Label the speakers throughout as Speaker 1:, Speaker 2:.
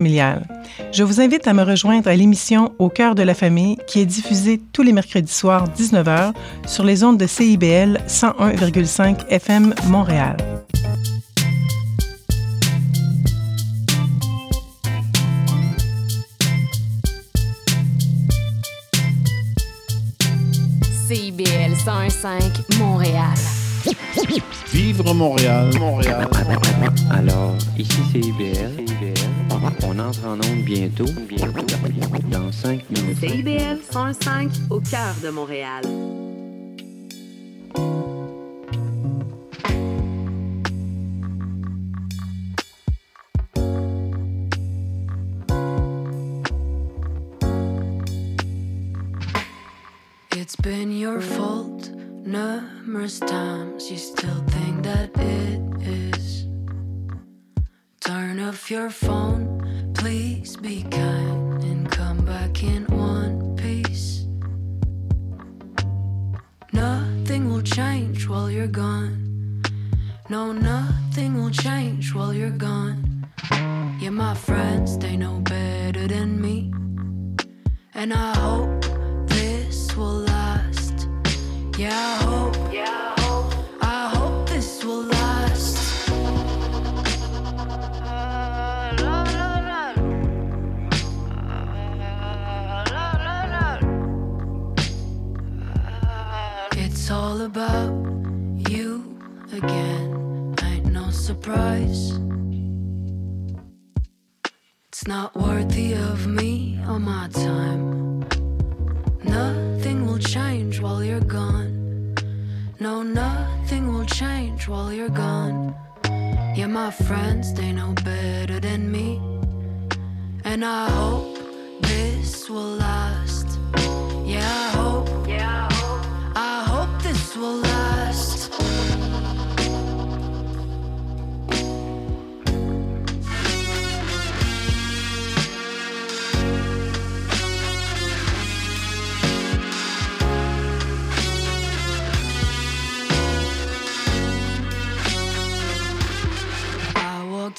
Speaker 1: familiale. Je vous invite à me rejoindre à l'émission Au cœur de la famille qui est diffusée tous les mercredis soirs 19h sur les ondes de CIBL 101,5 FM Montréal.
Speaker 2: CIBL 101.5 Montréal.
Speaker 3: Vivre Montréal, Montréal.
Speaker 4: Alors, ici c'est IBL. On entre en onde bientôt, bientôt, dans 5 minutes.
Speaker 5: CIBL 105 au cœur de Montréal.
Speaker 6: It's been your fault numerous times. You still think that it is. Turn off your phone, please be kind and come back in one piece. Nothing will change while you're gone. No, nothing will change while you're gone. Yeah, my friends, they know better than me. And I hope this will last. Yeah, I hope. Yeah, I hope. I hope this will last. All about you again. Ain't no surprise. It's not worthy of me or my time. Nothing will change while you're gone. No, nothing will change while you're gone. Yeah, my friends, they know better than me. And I hope this will last. Yeah, I hope. Yeah, I hope. I hope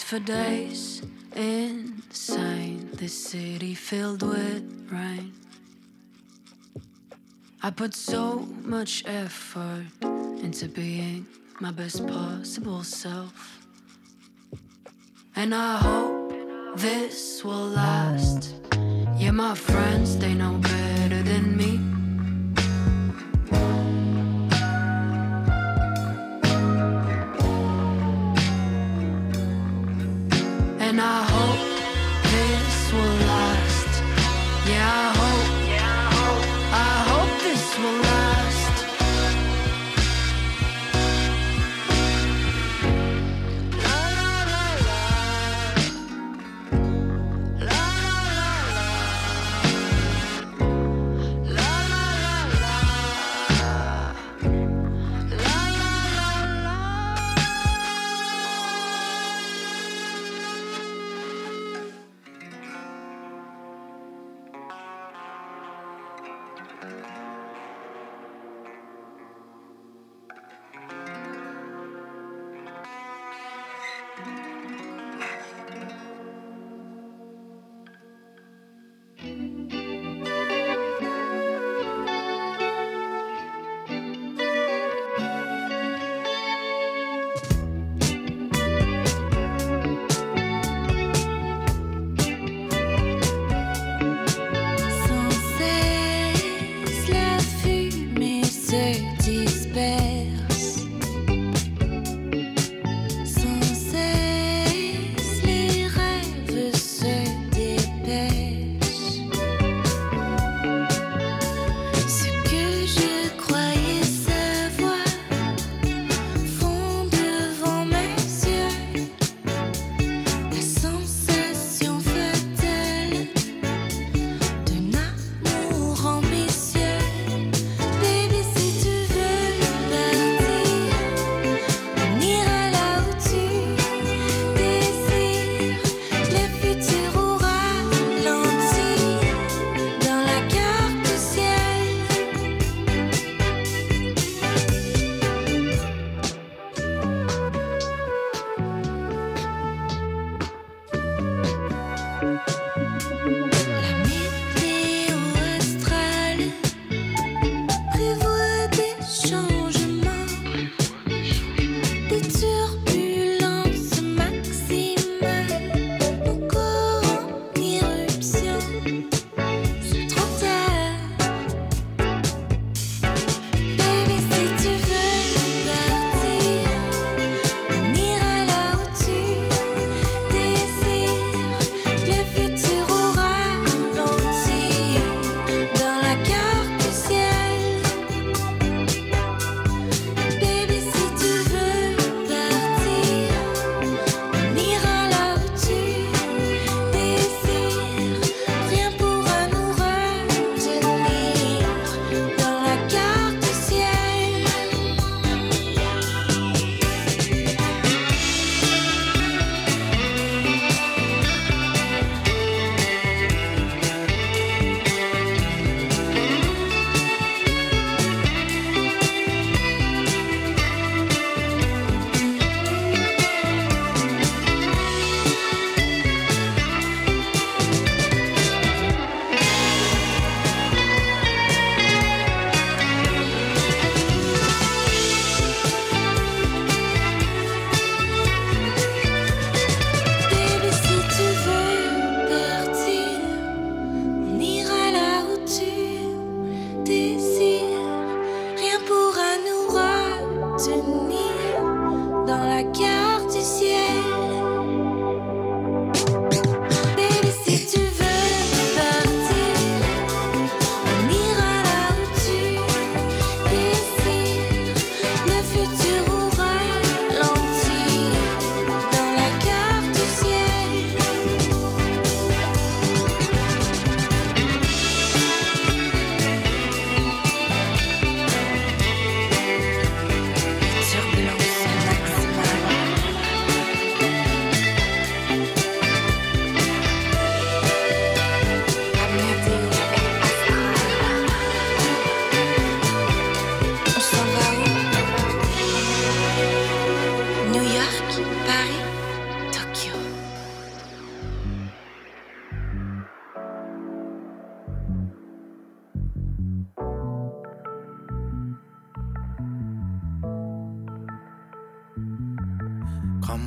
Speaker 6: for days insane. This city filled with rain. I put so much effort into being my best possible self. And I hope this will last. Yeah, my friends, they know better than me. And I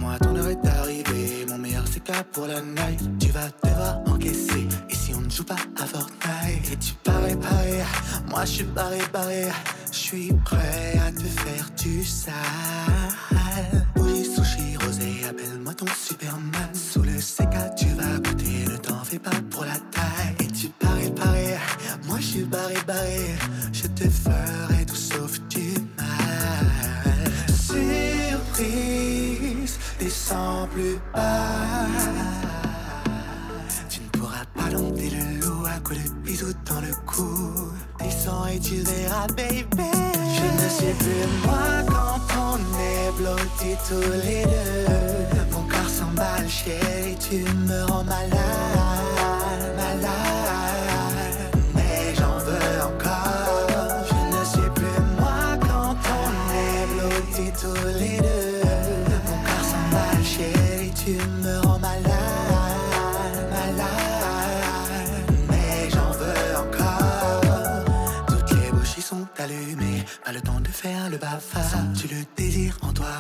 Speaker 7: moi, ton heure est arrivée. Mon meilleur c'est CK pour la night. Tu vas devoir encaisser. Et si on ne joue pas à Fortnite, et tu parais, parais. Moi, je suis barré, barré. Je suis prêt à te faire du sale. Bougie, sushi, rosé, appelle-moi ton Superman. Sous le CK, tu vas goûter. Ne t'en fais pas pour la taille. Et tu parais, parais. Moi, je suis barré, barré. Tu verras, baby. Je ne sais plus moi quand on est blottis tous les deux. Mon corps s'emballe, chérie, tu me rends malade,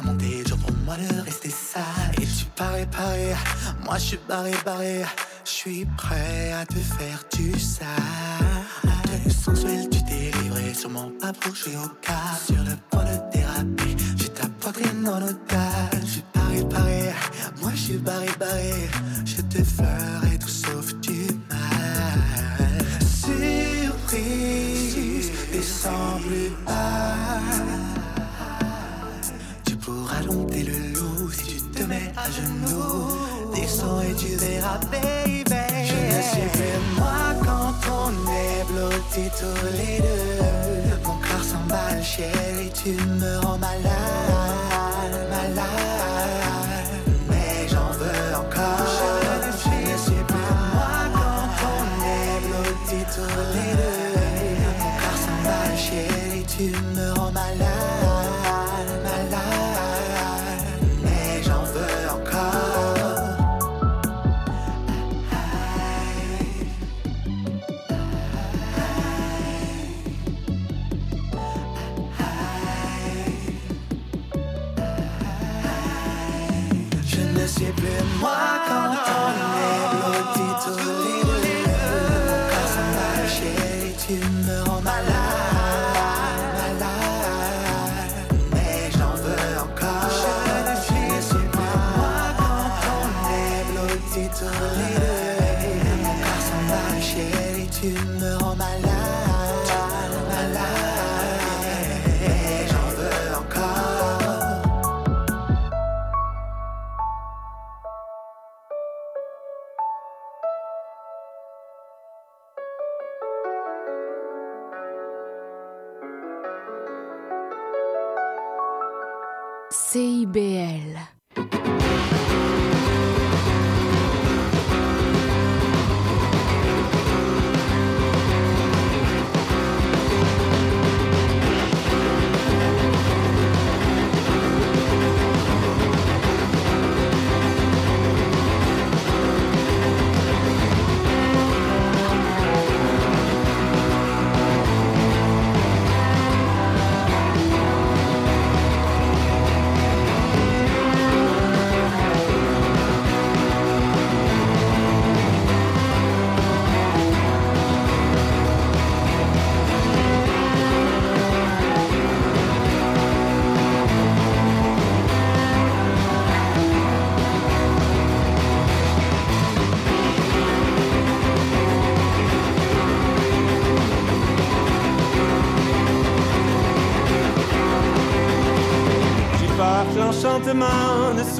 Speaker 7: monter, jour pour moi de rester sage. Et tu parais, parais, moi je suis barré, barré. Je suis prêt à te faire du sale. De sensuel, tu t'es livré, sûrement pas pour jouer au cas. Sur le point de déraper, j'ai ta poitrine en otage. Je suis paré, paré, moi je suis barré, barré. Je te ferai tout sauf du mal. Surprise, descends plus bas. Te mets à genoux. Descends et tu verras, baby. Je ne sais plus moi quand on est blottis tous les deux. Mon corps s'emballe, chérie, tu me rends malade, malade.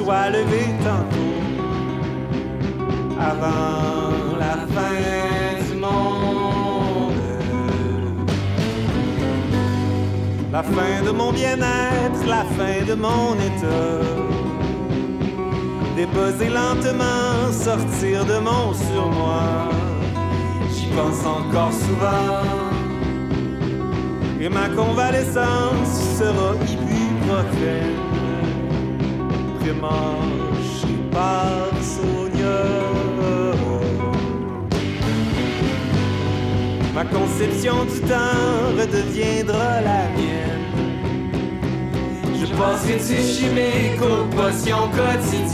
Speaker 8: Soit levé tantôt avant la fin du monde. La fin de mon bien-être, la fin de mon état. Déposer lentement, sortir de mon surmoi. J'y pense encore souvent. Et ma convalescence sera ibuprofène Prémâchée par Sonia Ma conception du temps redeviendra la mienne Je Penserais-tu chimique aux potions quotidiennes?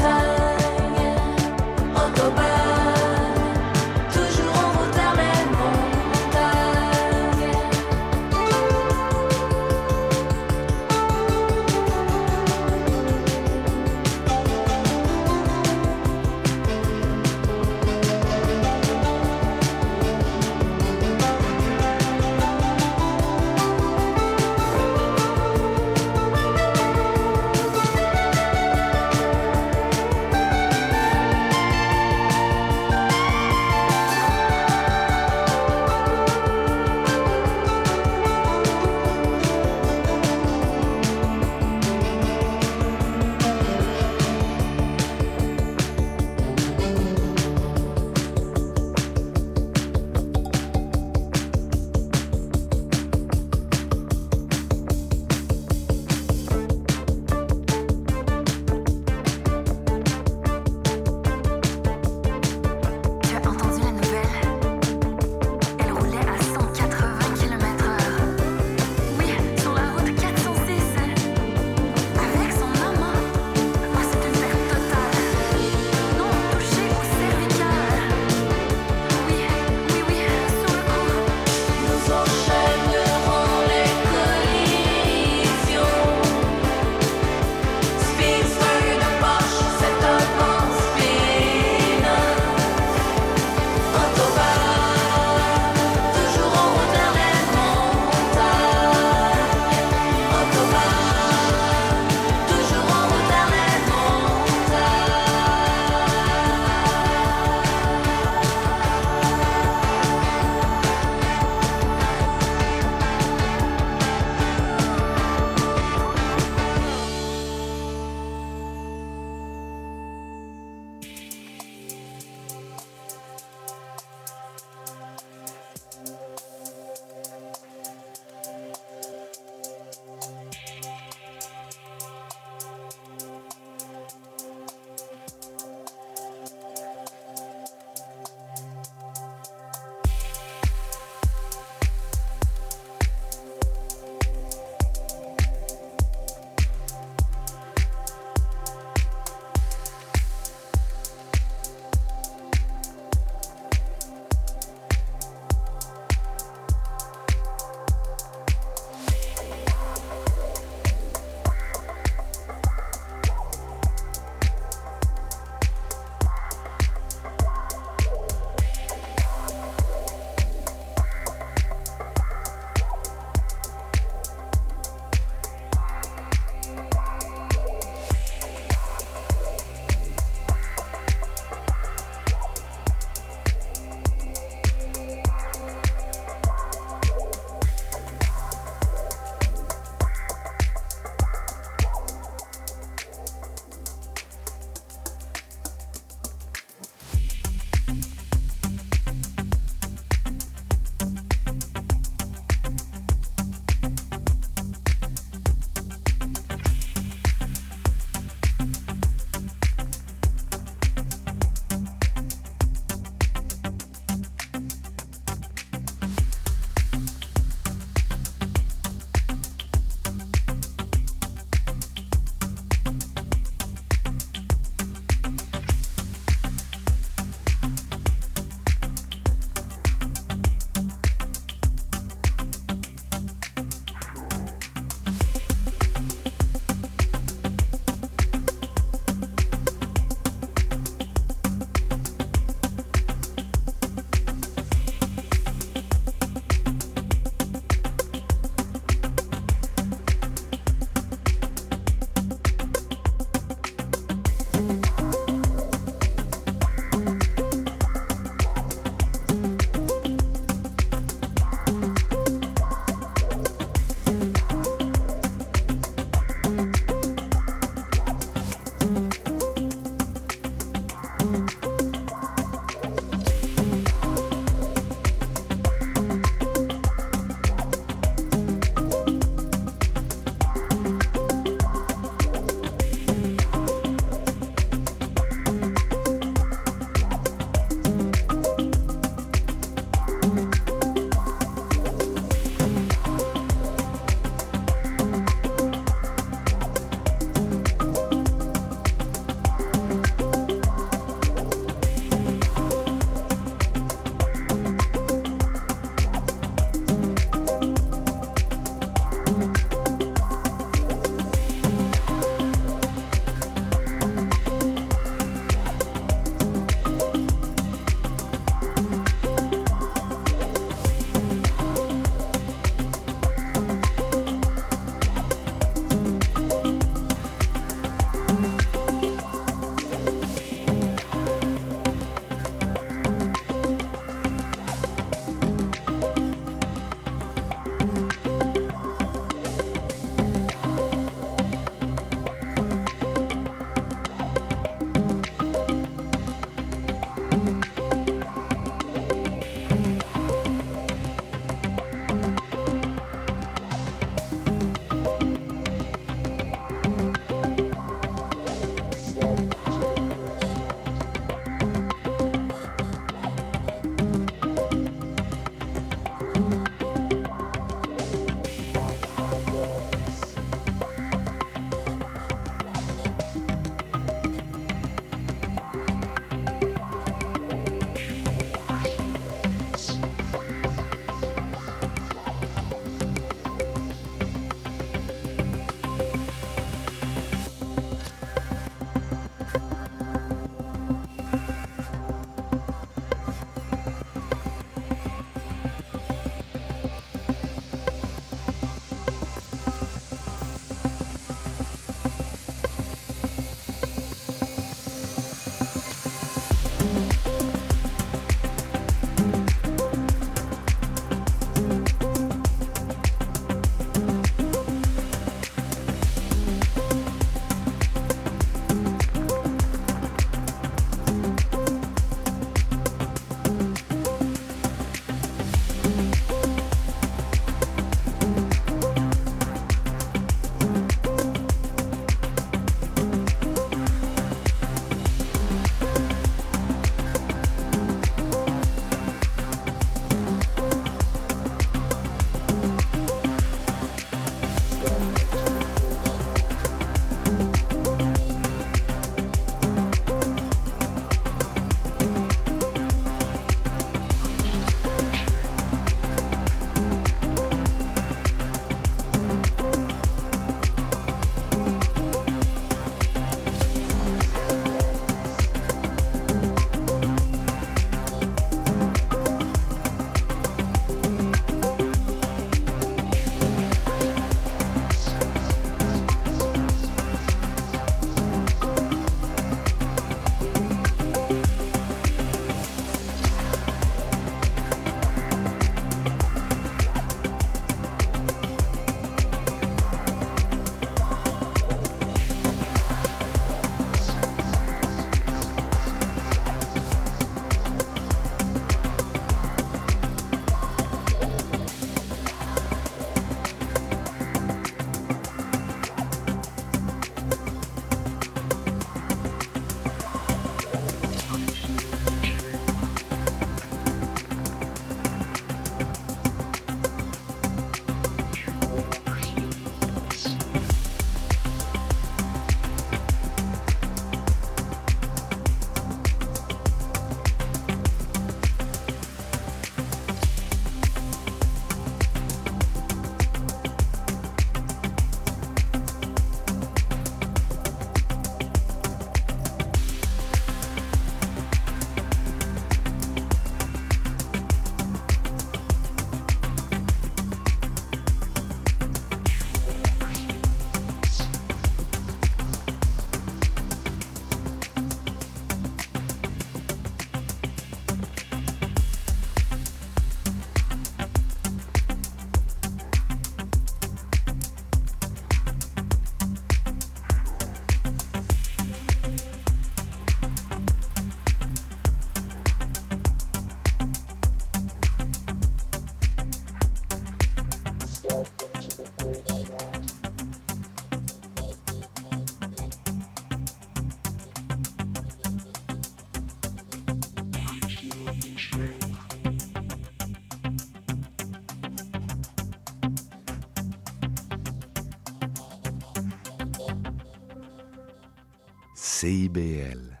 Speaker 9: CIBL.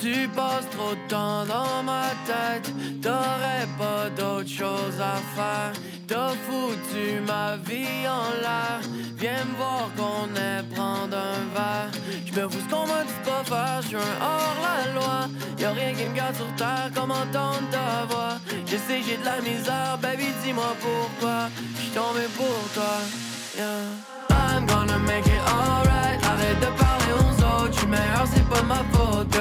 Speaker 10: Tu passes trop de temps dans ma tête, t'aurais pas d'autre chose à faire. T'as foutu ma vie en l'air. Viens me voir qu'on est prendre un verre. J'me fous ce qu'on m'a dit pas faire, j'suis un hors la loi. Y'a rien qui me garde sur terre comme entendre ta voix. Je sais j'ai de la misère, baby dis-moi pourquoi. J'suis tombé pour toi. I'm gonna make it alright. Arrête de parler aux autres, j'suis meilleur, c'est pas ma faute.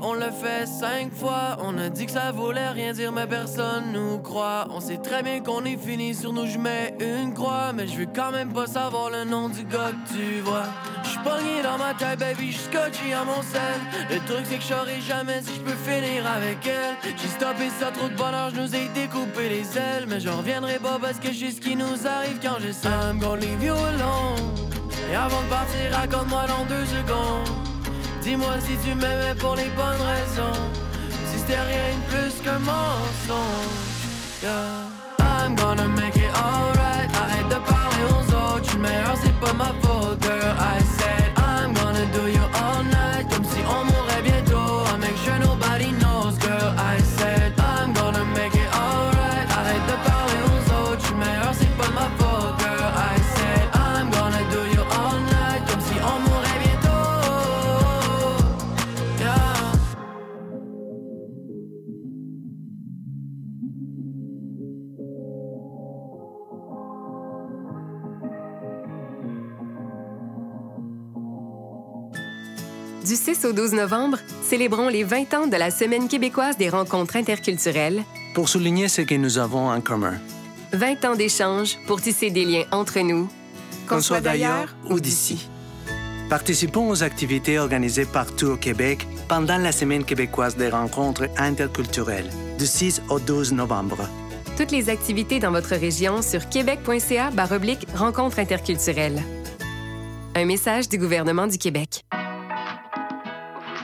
Speaker 10: On l'a fait cinq fois. On a dit que ça voulait rien dire, mais personne nous croit. On sait très bien qu'on est fini sur nous, je mets une croix. Mais je veux quand même pas savoir le nom du gars que tu vois. J'suis pogné dans ma tête, baby, j'suis scotché à mon sel. Le truc, c'est que j'aurai jamais si je peux finir avec elle. J'ai stoppé ça, trop de bonheur, je nous ai découpé les ailes. Mais je reviendrai pas parce que je sais ce qui nous arrive quand je sais. I'm gonna leave you alone. Et avant de partir, raconte-moi dans deux secondes. Dis-moi si tu m'aimais pour les bonnes raisons. Si c'était rien de plus qu'un mensonge. I'm gonna make it alright. Arrête de parler aux autres. J'suis meilleur, c'est pas ma faute,
Speaker 11: au 12 novembre, célébrons les 20 ans de la Semaine québécoise des rencontres interculturelles.
Speaker 12: Pour souligner ce que nous avons en commun.
Speaker 11: 20 ans d'échanges pour tisser des liens entre nous.
Speaker 12: Qu'on soit d'ailleurs ou d'ici. Participons aux activités organisées partout au Québec pendant la Semaine québécoise des rencontres interculturelles, du 6 au 12 novembre.
Speaker 11: Toutes les activités dans votre région sur québec.ca rencontres interculturelles. Un message du gouvernement du Québec.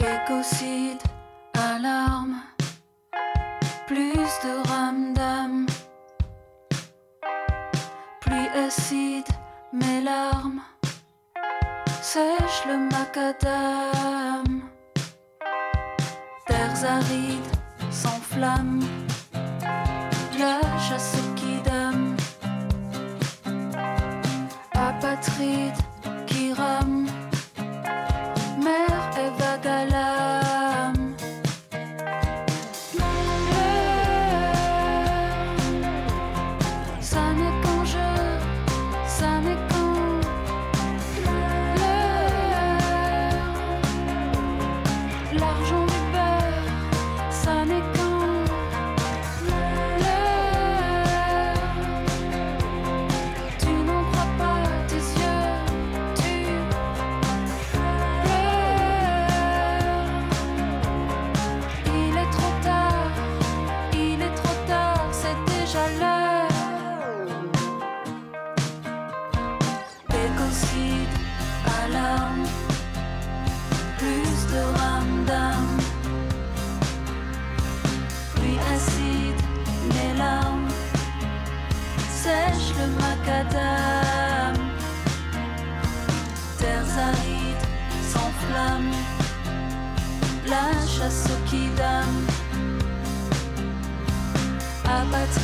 Speaker 6: Écocide, alarme, plus de ramdam, pluie acide, mes larmes, sèche le macadam, terres arides, sans flamme, complete Apatride qui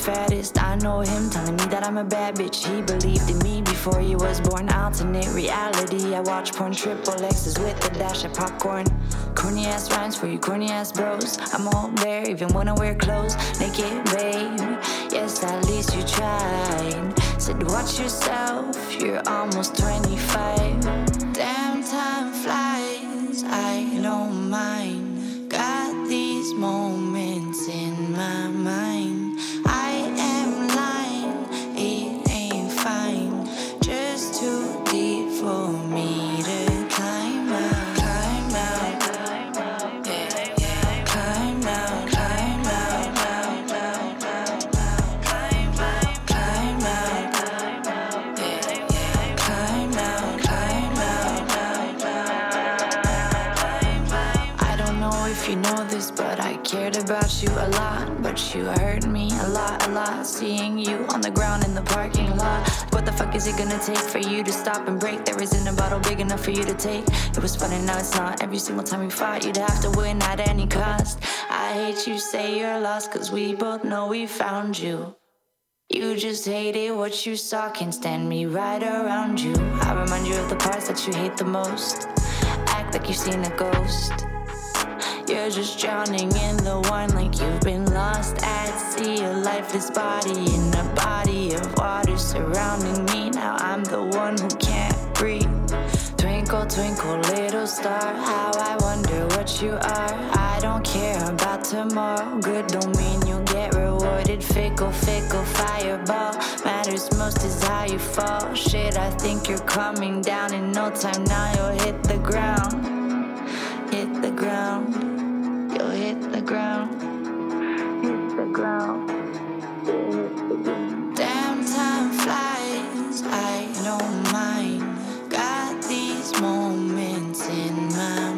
Speaker 9: fattest. I know him telling me that I'm a bad bitch. He believed in me before he was born. Alternate reality. I watch porn, triple X's with a dash of popcorn. Corny ass rhymes for you, corny ass bros. I'm all there, even when I wear clothes. Naked, babe. Yes, at least you tried. Said, watch yourself, you're almost 25. Is it gonna take for you to stop and break? There isn't a bottle big enough for you to take. It was fun and now it's not. Every single time we fought, you'd have to win at any cost. I hate you say you're lost, cause we both know we found you. You just hated what you saw, can't stand me right around you. I remind you of the parts that you hate the most. Act like you've seen a ghost. You're just drowning in the wine like you've been lost at sea. A lifeless body in a body of water surrounding me. Now I'm the one who can't breathe. Twinkle, twinkle, little star. How I wonder what you are. I don't care about tomorrow. Good don't mean you'll get rewarded. Fickle, fickle, fireball. Matters most is how you fall. Shit, I think you're coming down in no time. Now you'll hit the ground. Hit the ground you hit the
Speaker 13: ground. Hit the ground. Damn time flies, I don't mind. Got these moments in mind.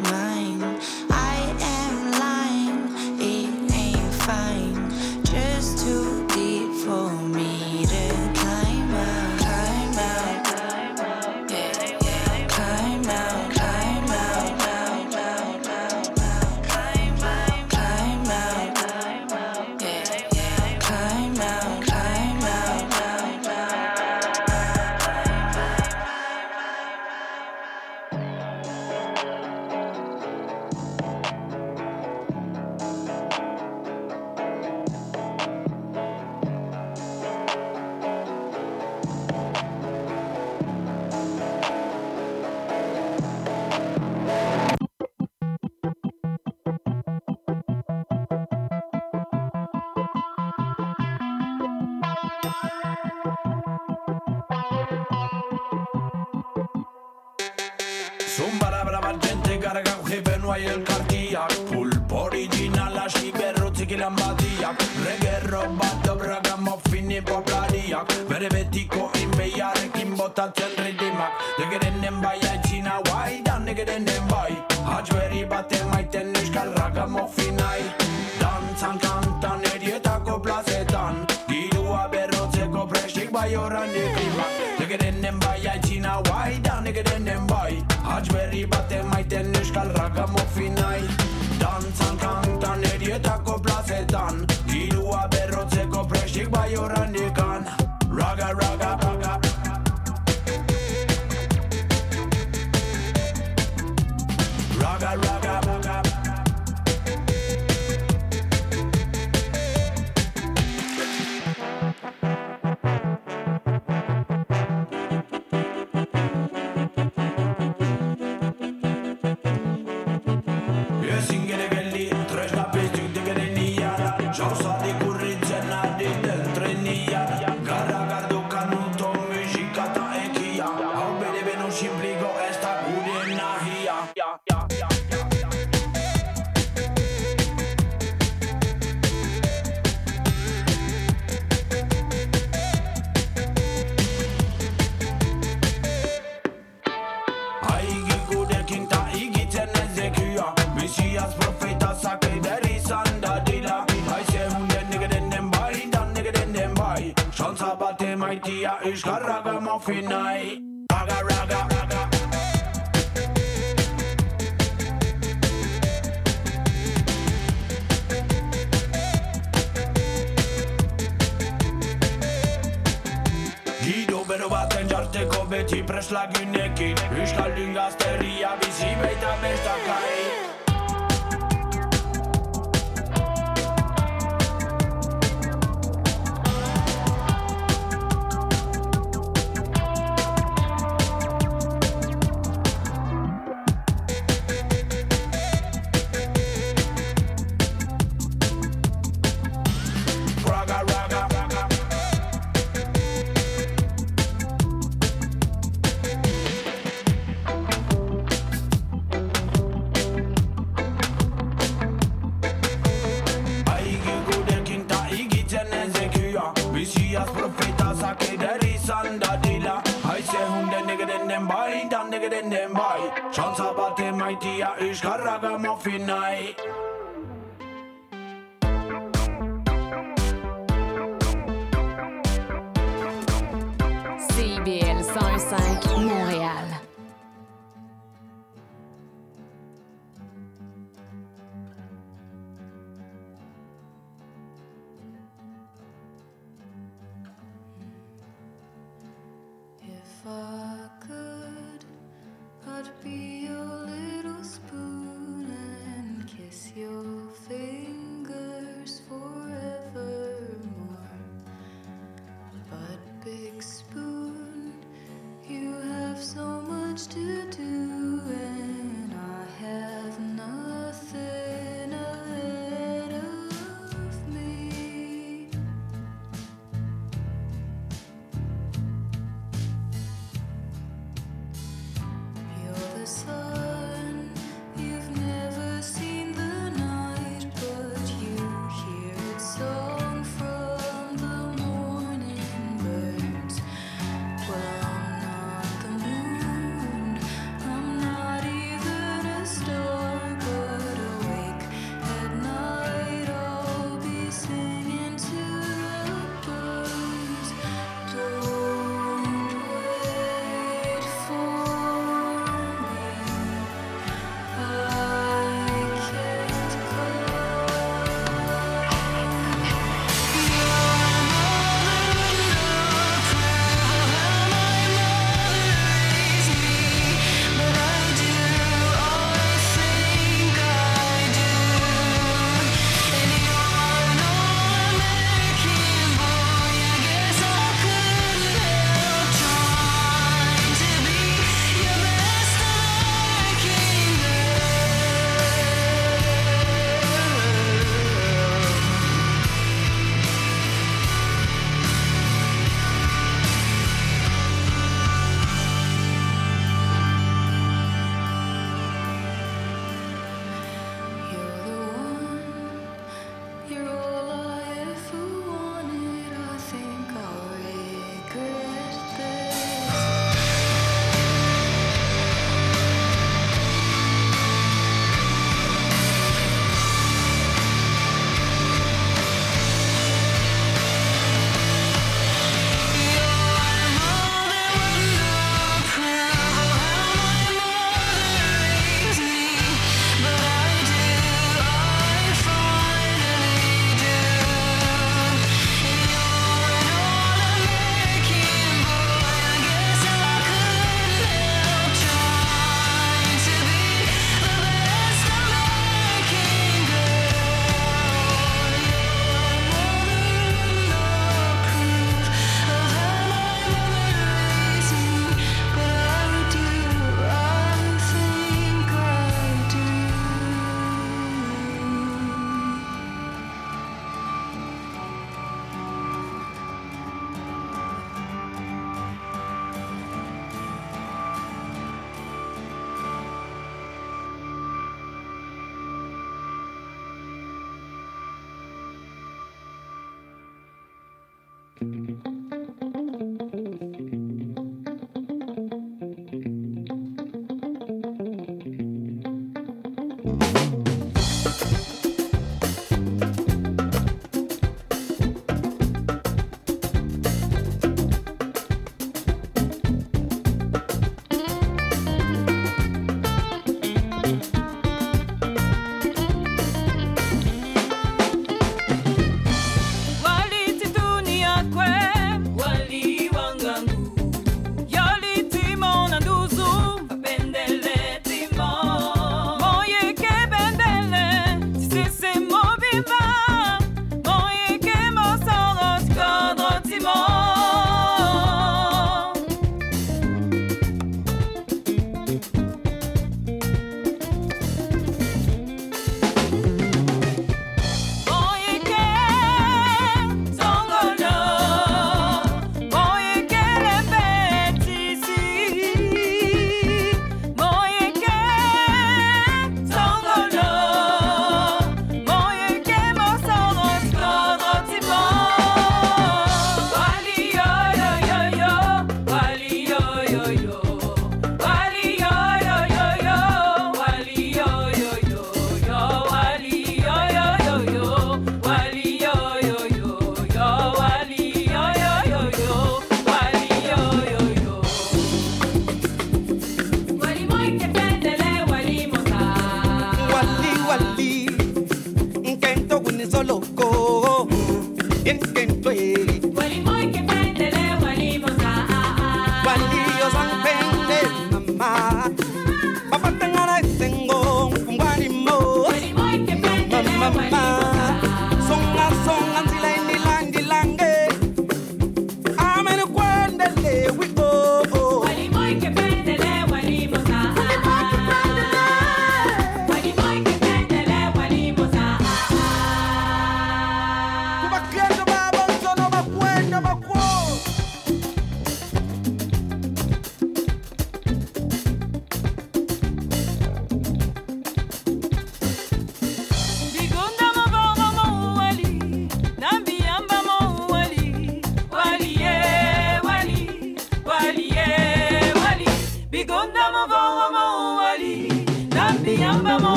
Speaker 6: ish karaga
Speaker 10: maffinai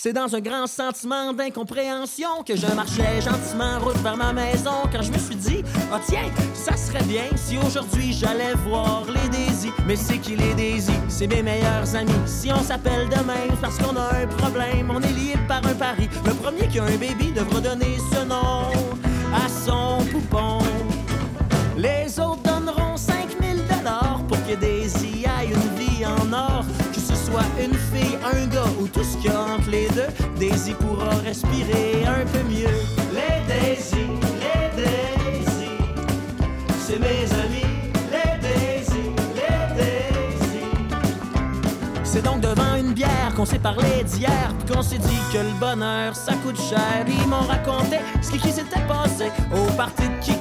Speaker 10: C'est
Speaker 14: dans un grand sentiment d'incompréhension que je marchais gentiment route vers ma maison quand je me suis dit Ah tiens, ça serait bien si aujourd'hui j'allais voir les Daisy. Mais c'est qui les Daisy? C'est mes meilleurs amis. Si on s'appelle demain parce qu'on a un problème, on est lié par un pari. Le premier qui a un baby devra donner ce nom à son poupon. Les autres donneront 5000 dollars pour que Daisy aille une vie en or. Que ce soit une fille, un gars ou tout ce qu'il y a les deux, Daisy pourra respirer un peu mieux. Les Daisy, les Daisy, c'est mes amis. Les Daisy, les Daisy. C'est donc devant une bière qu'on s'est parlé d'hier, puis qu'on s'est dit que le bonheur ça coûte cher. Ils m'ont raconté ce qui s'était passé au party de Kiki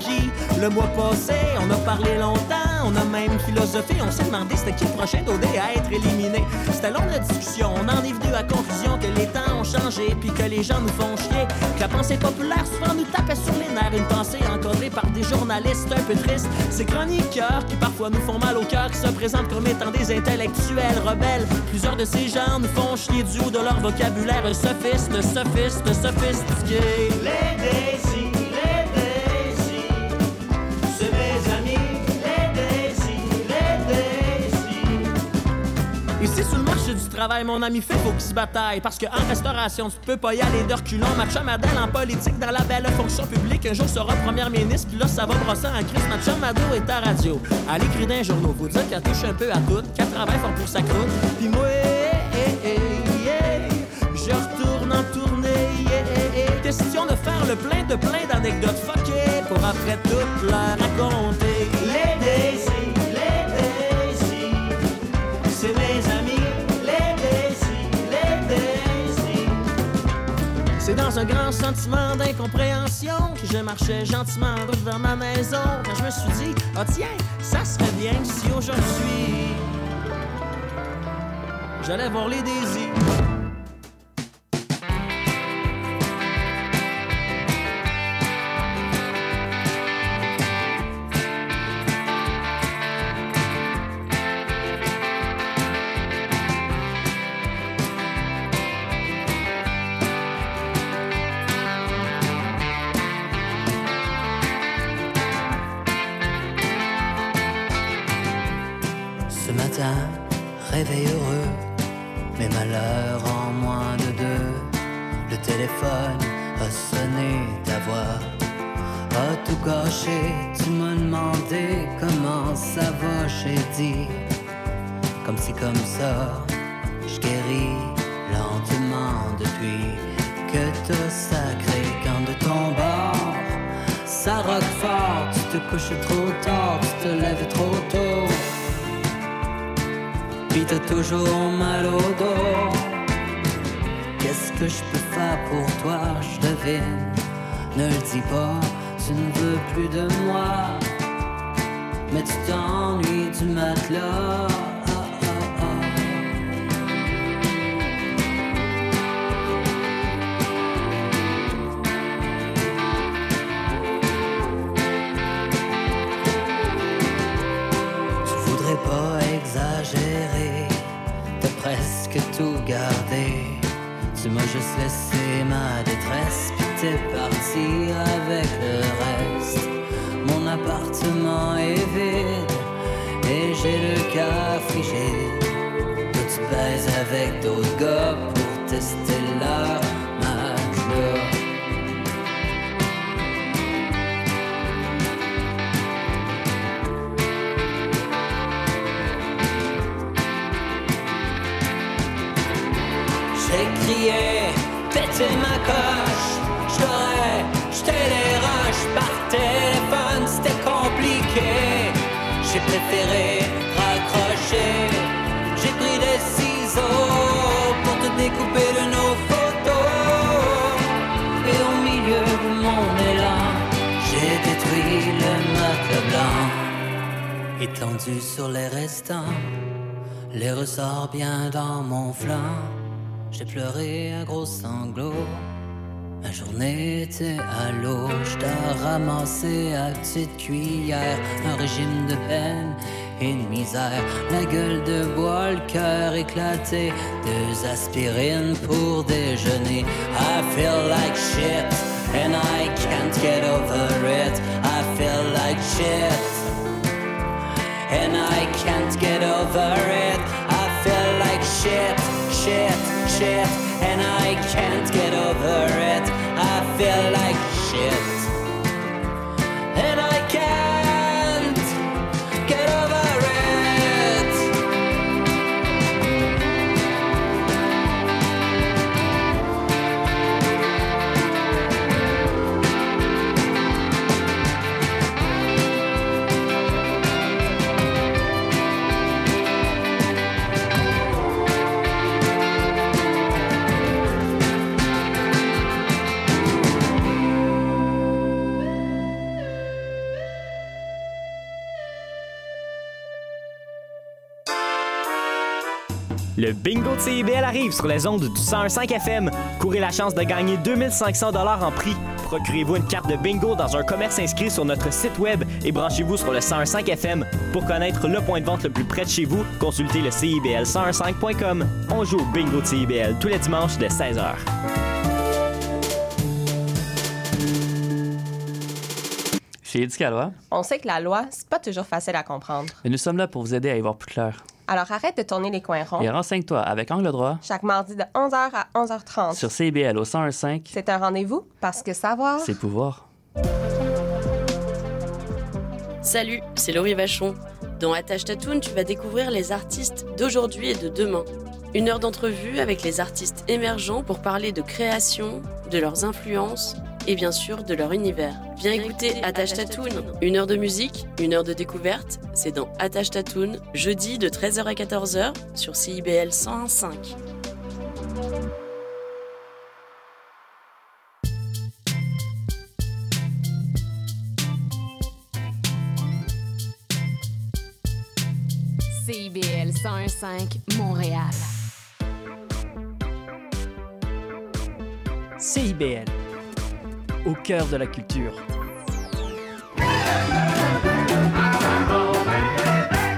Speaker 14: le mois passé. On a parlé longtemps, on a même philosophé. On s'est demandé c'était qui le prochain d'OD à être éliminé. C'était long la discussion, on en est venu à la conclusion que les temps ont changé, puis que les gens nous font chier. Que la pensée populaire souvent nous tapait sur les nerfs. Une pensée encodée par des journalistes un peu tristes. Ces chroniqueurs qui parfois nous font mal au cœur, qui se présentent comme étant des intellectuels rebelles. Plusieurs de ces gens nous font chier du haut de leur vocabulaire sophiste, sophiste, sophistiqué. Les Ici, sur le marché du travail, mon ami fait faut qu'il se bataille. Parce qu'en restauration, tu peux pas y aller de reculons. Ma chum en politique dans la belle fonction publique. Un jour sera première ministre, puis là, ça va brosser en crise. Ma chum est à radio. Elle écrit dans les journaux. Faut dire qu'elle touche un peu à tout, qu'elle travaille fort pour sa croûte. Puis moi, eh, eh, yeah, je retourne en tournée. yeah, eh, eh. Question de faire le plein de plein d'anecdotes fuckées pour après toutes leur raconter. Les Daisy, un grand sentiment d'incompréhension que je marchais gentiment en route vers ma maison. Quand je me suis dit, ah tiens, ça serait bien si aujourd'hui j'allais voir les Daisy.
Speaker 15: Étendu sur les restants. Les ressorts bien dans mon flanc. J'ai pleuré à gros sanglots. Ma journée était à l'eau. J't'ai ramassé à petite cuillère. Un régime de peine et de misère. La gueule de bois, le cœur éclaté. Deux aspirines pour déjeuner. I feel like shit and I can't get over it. I feel like shit and I can't get over it. I feel like shit, shit, shit, and I can't get over it. I feel like shit,
Speaker 16: Le bingo de CIBL arrive sur les ondes du 101.5 FM. Courez la chance de gagner 2500 dollars en prix. Procurez-vous une carte de bingo dans un commerce inscrit sur notre site web et branchez-vous sur le 101.5 FM. Pour connaître le point de vente le plus près de chez vous, consultez le CIBL1015.com. On joue au bingo de CIBL tous les dimanches de 16h.
Speaker 17: Chez Éducalois,
Speaker 18: On sait que la loi, c'est pas toujours facile à comprendre.
Speaker 17: et nous sommes là pour vous aider à y voir plus clair.
Speaker 18: Alors arrête de tourner les coins ronds.
Speaker 17: Et renseigne-toi avec Angle droit
Speaker 18: Chaque mardi de 11h à 11h30.
Speaker 17: sur CIBL au 101.5,
Speaker 18: C'est un rendez-vous parce que savoir.
Speaker 17: c'est pouvoir.
Speaker 19: Salut, c'est Laurie Vachon. Dans Attache Tatoune, tu vas découvrir les artistes d'aujourd'hui et de demain. Une heure d'entrevue avec les artistes émergents pour parler de création, de leurs influences et bien sûr de leur univers. Viens écouter Attache Tatoune. Une heure de musique, une heure de découverte, c'est dans Attache Tatoune, jeudi de 13h à 14h sur CIBL 101.5.
Speaker 2: CIBL 101.5 Montréal.
Speaker 20: CIBL, au cœur de la culture.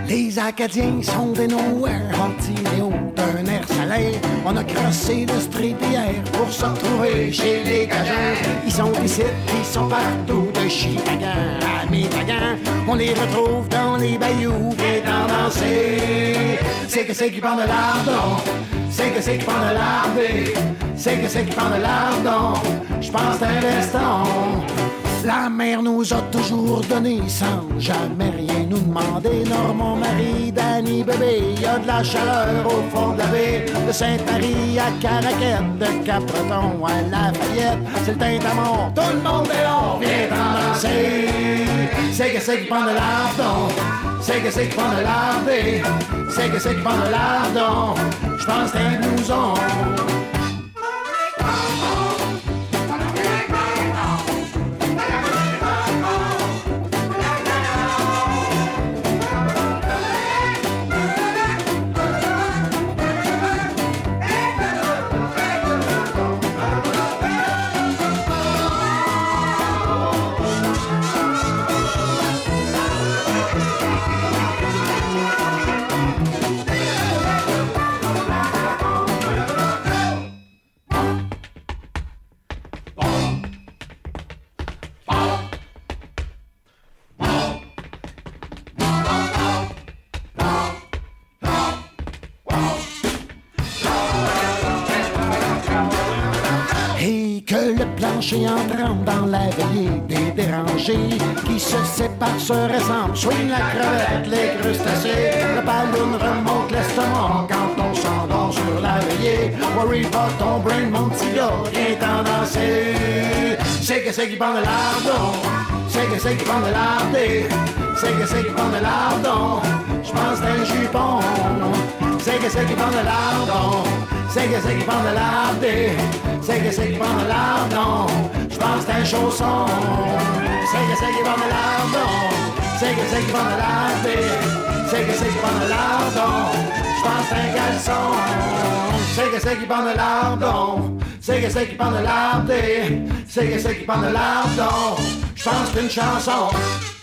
Speaker 21: Les Acadiens sont des nowhere, Montignéo d'un air salaire. On a crossé le street hier pour se retrouver chez les Cajuns. Ils sont ici, ils sont partout, de Chicago à Métagan. On les retrouve dans les bayous et dans danser. C'est que c'est qui prend de lardon, c'est que c'est qui prend de lardé, c'est que c'est qui prend de lardon. Je pense à un veston. La mère nous a toujours donné sans jamais rien nous demander. Nord, mon mari, Danny, bébé, y a de la chaleur au fond de la baie. De Sainte-Marie à Caraquette, de Cap-Breton à Lafayette. C'est le tintamont, tout le monde est là, viens. C'est que c'est qui prend de l'ardon, c'est que c'est qui prend de lardé, c'est que c'est qui prend de lardon. Je pense que c'est un. Qui se séparent, se ressemblent, swing la crevette, les crustacés, le ballon remonte l'estomac quand on s'endort sur la veillée. Worry pas ton brain, mon petit gars, viens t'en danser. C'est que c'est qui prend de lardon, c'est que c'est qui prend de lardé, c'est que c'est qui prend de lardon, je pense d'un jupon. C'est que c'est qui prend de lardon, c'est que c'est qui prend de lardé, c'est que c'est qui prend de lardon, pense chausson. C'est que c'est qui prend de lardon, c'est que c'est qui c'est que c'est qui lardon, je pense d'un caleçon. C'est que c'est qui lardon, c'est que c'est qui prend de lardé, c'est que c'est qui lardon, je pense qu'une chanson.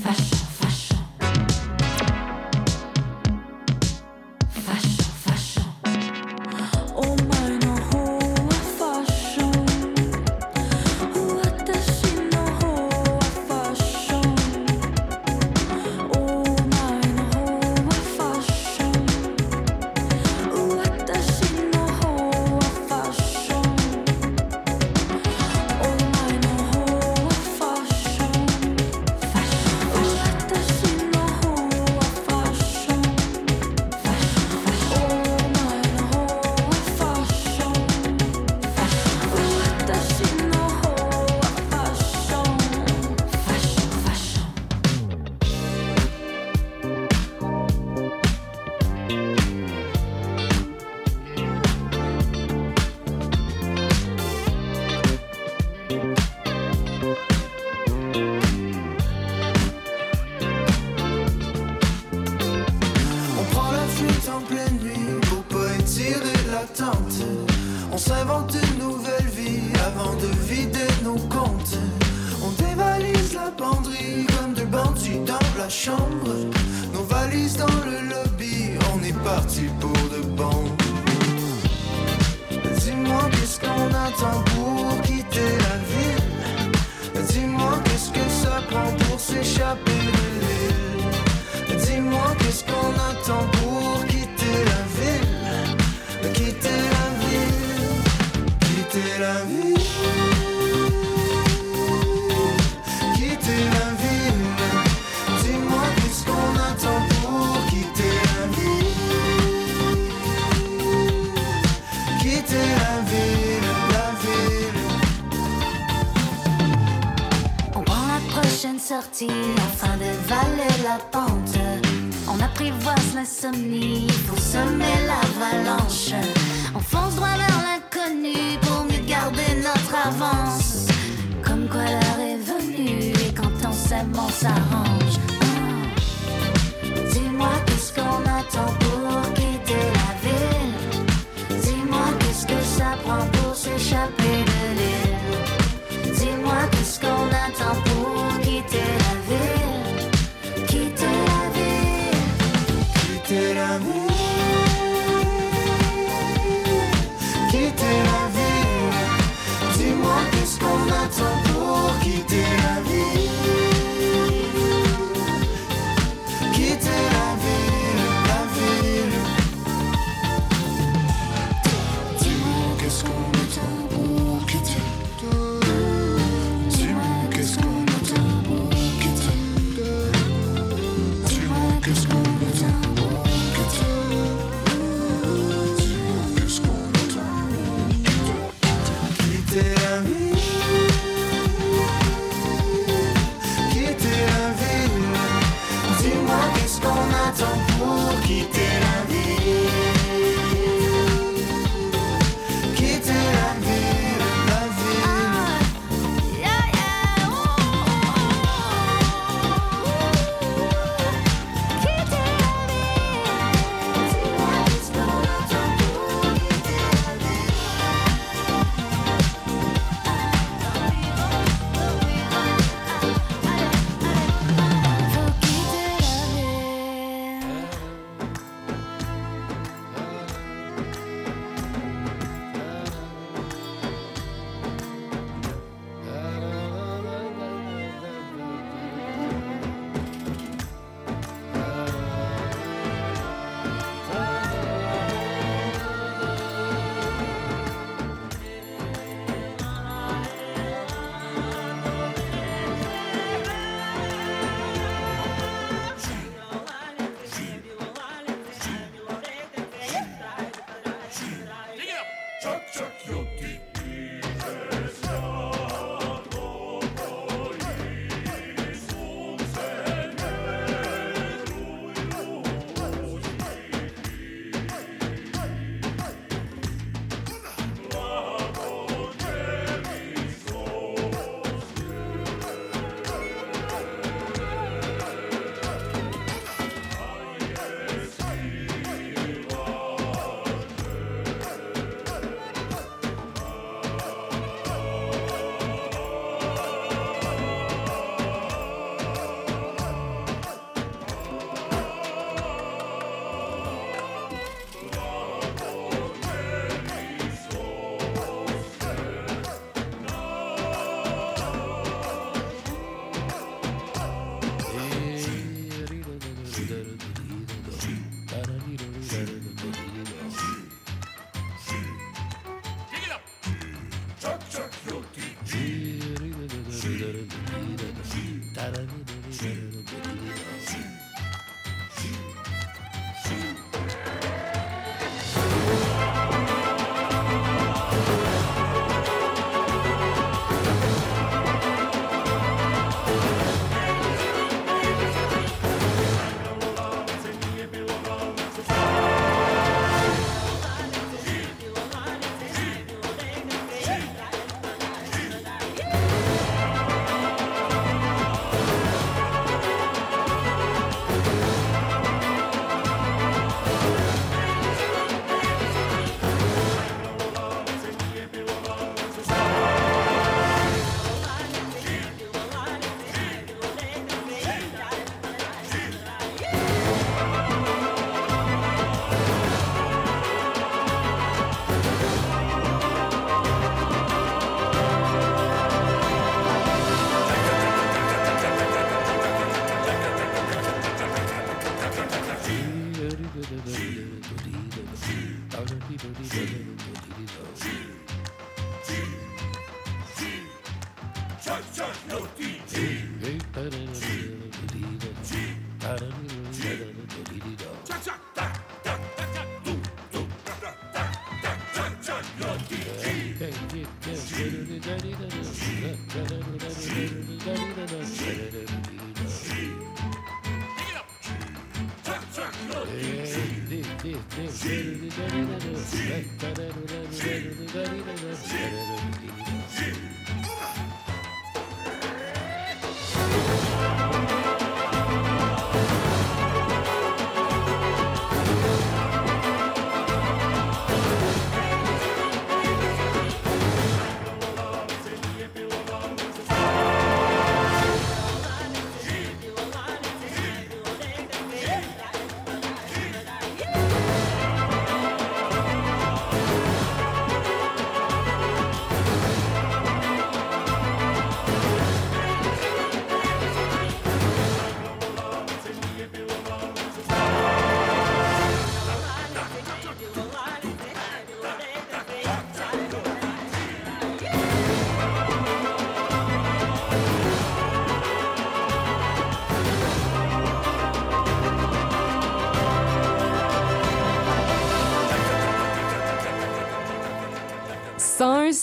Speaker 22: fashion.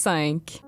Speaker 23: 101.5.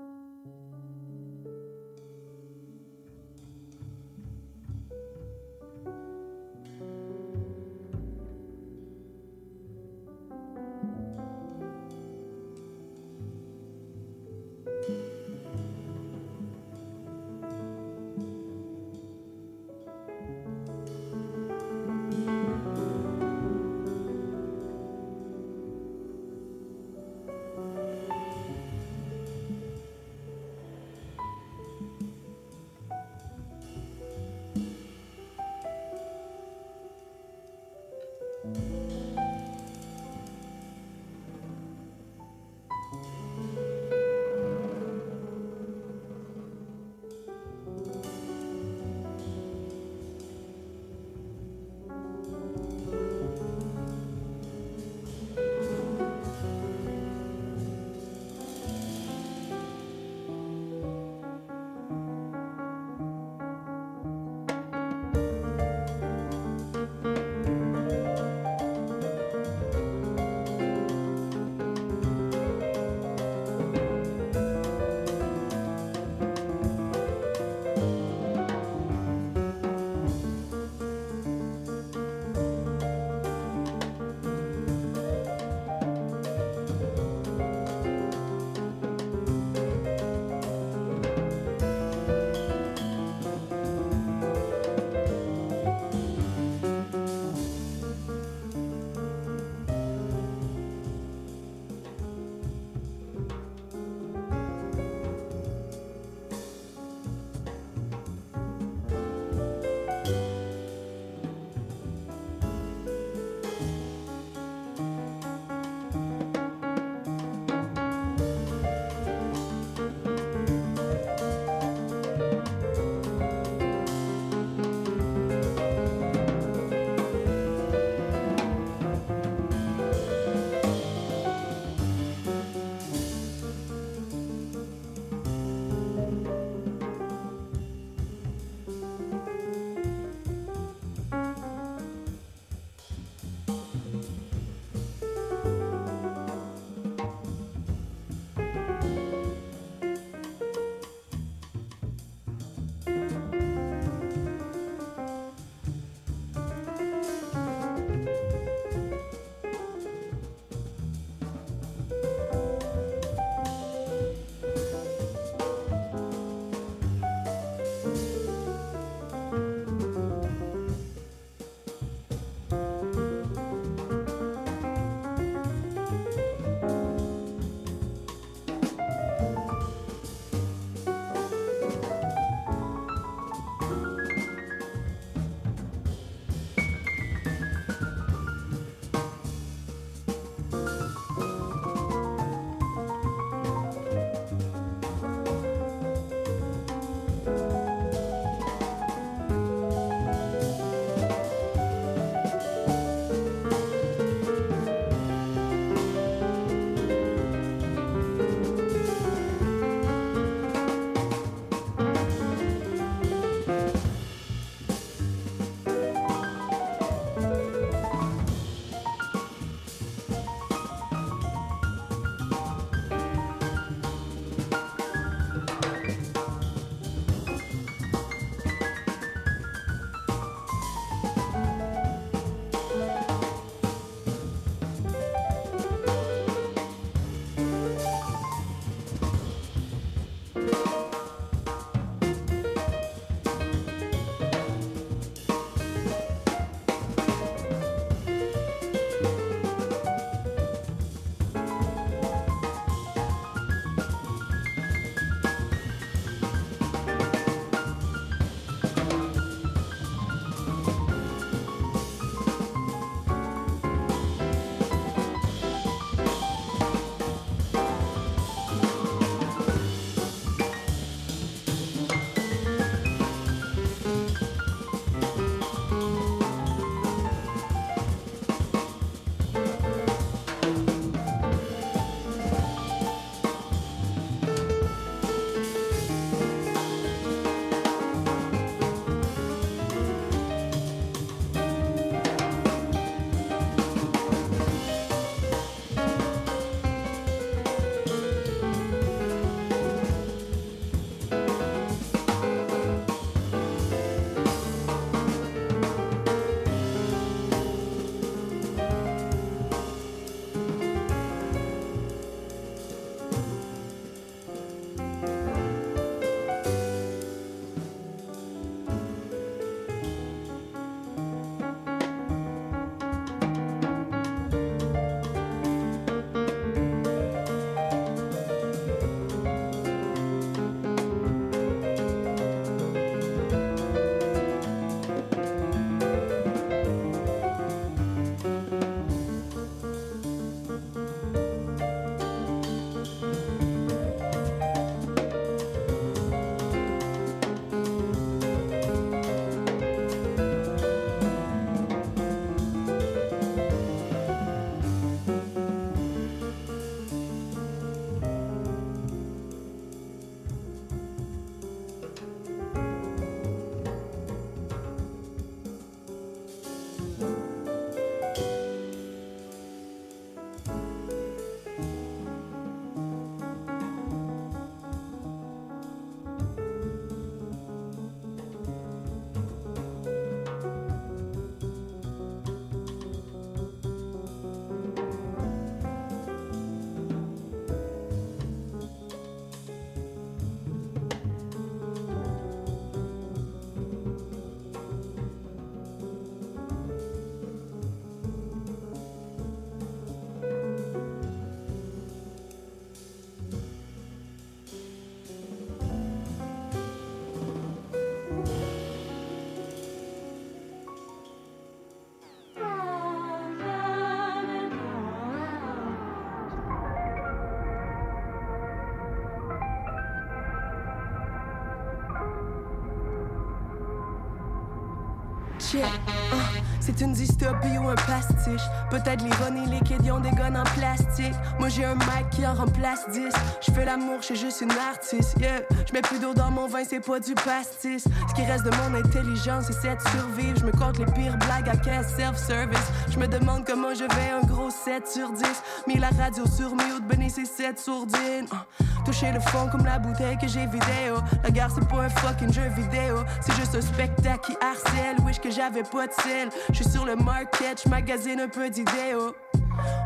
Speaker 24: Shit, ah, c'est une dystopie ou un pastiche. Peut-être les kids ont des guns en plastique. Moi j'ai un mic qui en remplace 10. Je fais l'amour, je suis juste une artiste. Je mets plus d'eau dans mon vin, c'est pas du pastis. Ce qui reste de mon intelligence, c'est cette survivre. Je me compte les pires blagues à caisse self-service. Je me demande comment je vais un gros 7 sur 10. Mis la radio sur mute, béni c'est 7 sourdines. Ah, toucher le fond comme la bouteille que j'ai vidéo. La gare c'est pas un fucking jeu vidéo. C'est juste un spectacle qui harcèle. Wish que j'avais pas de sel. Je suis sur le market, je magasine un peu d'idéaux.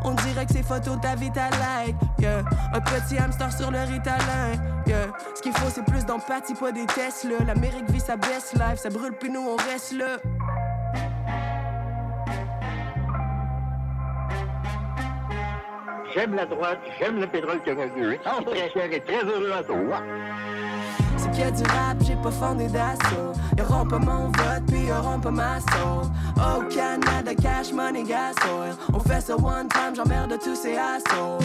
Speaker 24: On dirait que ces photos t'invitent à like. Yeah. Un petit hamster sur le ritalin. Yeah. Ce qu'il faut, c'est plus d'empathie, pas des Tesla. L'Amérique vit sa best life, ça brûle, puis nous, on reste là.
Speaker 25: J'aime la droite, j'aime le pétrole canadien. Sans pression et très heureux à toi.
Speaker 24: C'est qu'il du rap, j'ai pas fondé d'assaut. Y'auront pas mon vote, puis y'auront pas ma soul. Oh, Canada, cash, money, gas, oil. On fait ça one time, j'emmerde tous ces assauts.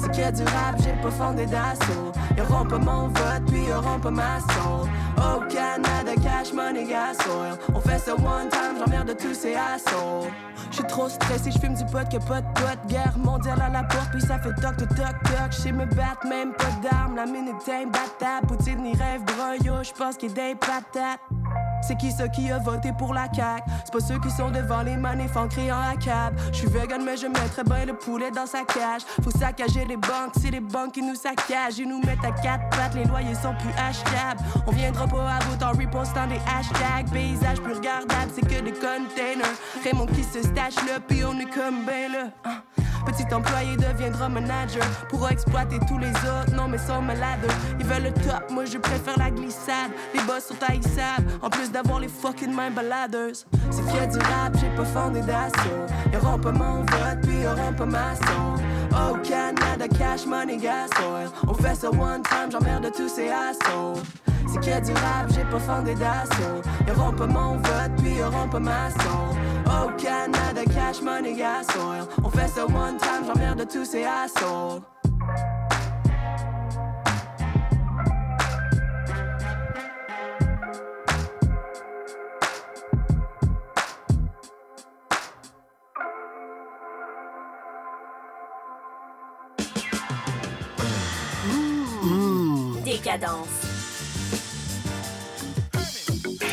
Speaker 24: C'est qu'il y a du rap, j'ai pas fondé d'assaut. Y'auront pas mon vote, puis y'auront pas ma soul. Oh, Canada, cash, money, gas, oil. On fait ça one time, j'emmerde tous ces assauts. J'suis trop stressé, j'fume du pot que pas de pot. Guerre mondiale à la porte, puis ça fait toc toc toc toc. J'sais me battre, même pas d'armes. La minute est imbattable. Poutine, il rêve brun, yo, j'pense qu'il est des patates. C'est qui ceux qui a voté pour la CAQ? C'est pas ceux qui sont devant les manifs en criant à cab. J'suis vegan, mais je mettrais bien le poulet dans sa cage. Faut saccager les banques, c'est les banques qui nous saccagent. Ils nous mettent à quatre pattes, les loyers sont plus achetables. On viendra pas à bout en repostant des hashtags. Paysage plus regardable, c'est que des containers. Raymond qui se stache là, puis on est comme ben là. Hein. Petit employé deviendra manager. Pourra exploiter tous les autres, non mais sont malades Ils veulent le top, moi je préfère la glissade. Les boss sont haïssables, en plus d'avoir les fucking mains baladers C'est qu'il y du rap, j'ai pas fondé d'assaut. Y'auront pas mon vote, puis y'auront pas ma soul Oh Canada, cash, money, gas, oil. On fait ça one time, j'emmerde tous ces assauts c'est a du rap, j'ai pas fondé d'assaut Y'auront pas mon vote, puis y'auront pas ma soul Oh Canada, cash, money, gas, oil On fait ça one time, j'emmerde tous ces assauts
Speaker 26: Décadence.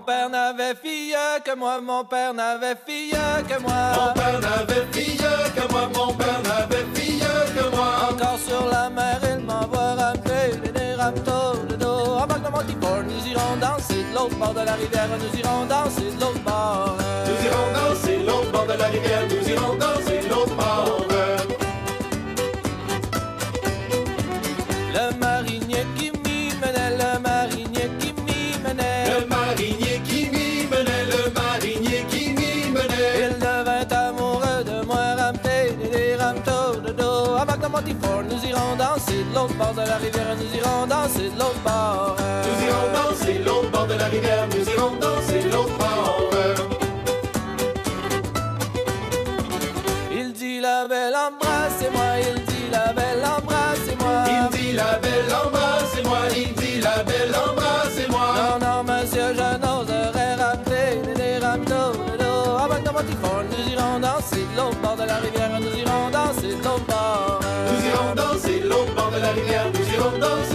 Speaker 27: Mon père n'avait fille que moi, mon père n'avait fille que moi.
Speaker 28: Mon père n'avait fille que moi, mon père n'avait fille que moi.
Speaker 27: Encore sur la mer, il m'envoie ramener des ramtos de dos. Embarque dans mon Tipor, nous irons danser de l'autre bord de la rivière, nous irons danser de l'autre bord.
Speaker 28: Nous irons danser de l'autre bord de la rivière, nous irons danser de l'autre bord.
Speaker 27: L'autre bord de la rivière, nous irons danser de l'autre bord.
Speaker 28: Nous irons danser de l'autre bord de la rivière, nous irons danser l'autre bord.
Speaker 27: Il dit la belle embrassez-moi, il dit la belle embrassez-moi.
Speaker 28: Il dit la belle embrassez-moi, il dit la belle embrassez-moi.
Speaker 27: Non, non, monsieur, je n'oserais rappeler des ramtos de. Embarque dans mon Tipor, nous irons danser de l'autre bord de la rivière, nous irons
Speaker 28: la nous irons danser.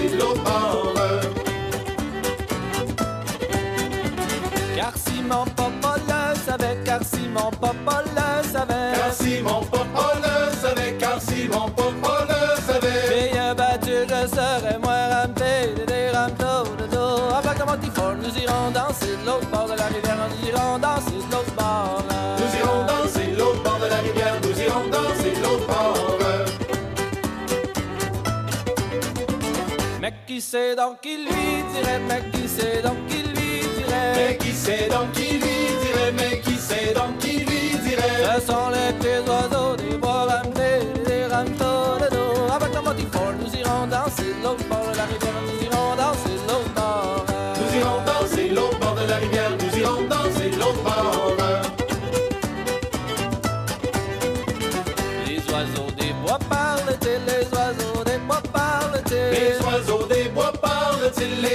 Speaker 27: Car si mon papa le savait, car si mon papa le savait.
Speaker 28: Car si mon papa le savait, car si mon papa le savait.
Speaker 27: Bien battu, je serais moins ramté, des ramto, de dos. Avec un petit fort, nous irons danser de l'autre bord de la rivière, nous irons danser qui sait donc qui lui dirait, mais qui sait donc qui lui dirait.
Speaker 28: Mais qui sait donc qui lui dirait, mais qui sait donc qui lui dirait.
Speaker 27: Ce sont les petits oiseaux des bois ramtés, des ramtos de dos. Avec petit fort, nous irons danser bord de la rivière,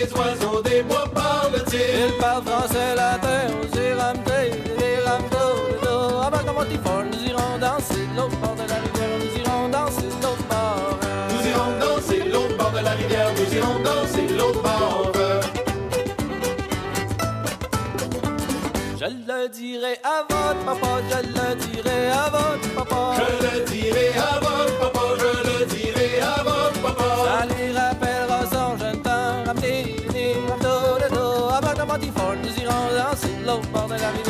Speaker 27: les oiseaux des bois parlent-ils? Ils parlent français, latin, aussi ramtés, des ramtos de dos. Avec un petit fort, nous irons danser l'autre bord de la rivière, nous irons danser l'autre bord.
Speaker 28: Nous irons danser l'autre bord de la rivière, nous irons danser l'autre bord.
Speaker 27: Je le dirai à votre papa, je le dirai à votre papa.
Speaker 28: Je le dirai à votre papa,
Speaker 27: danser de l'autre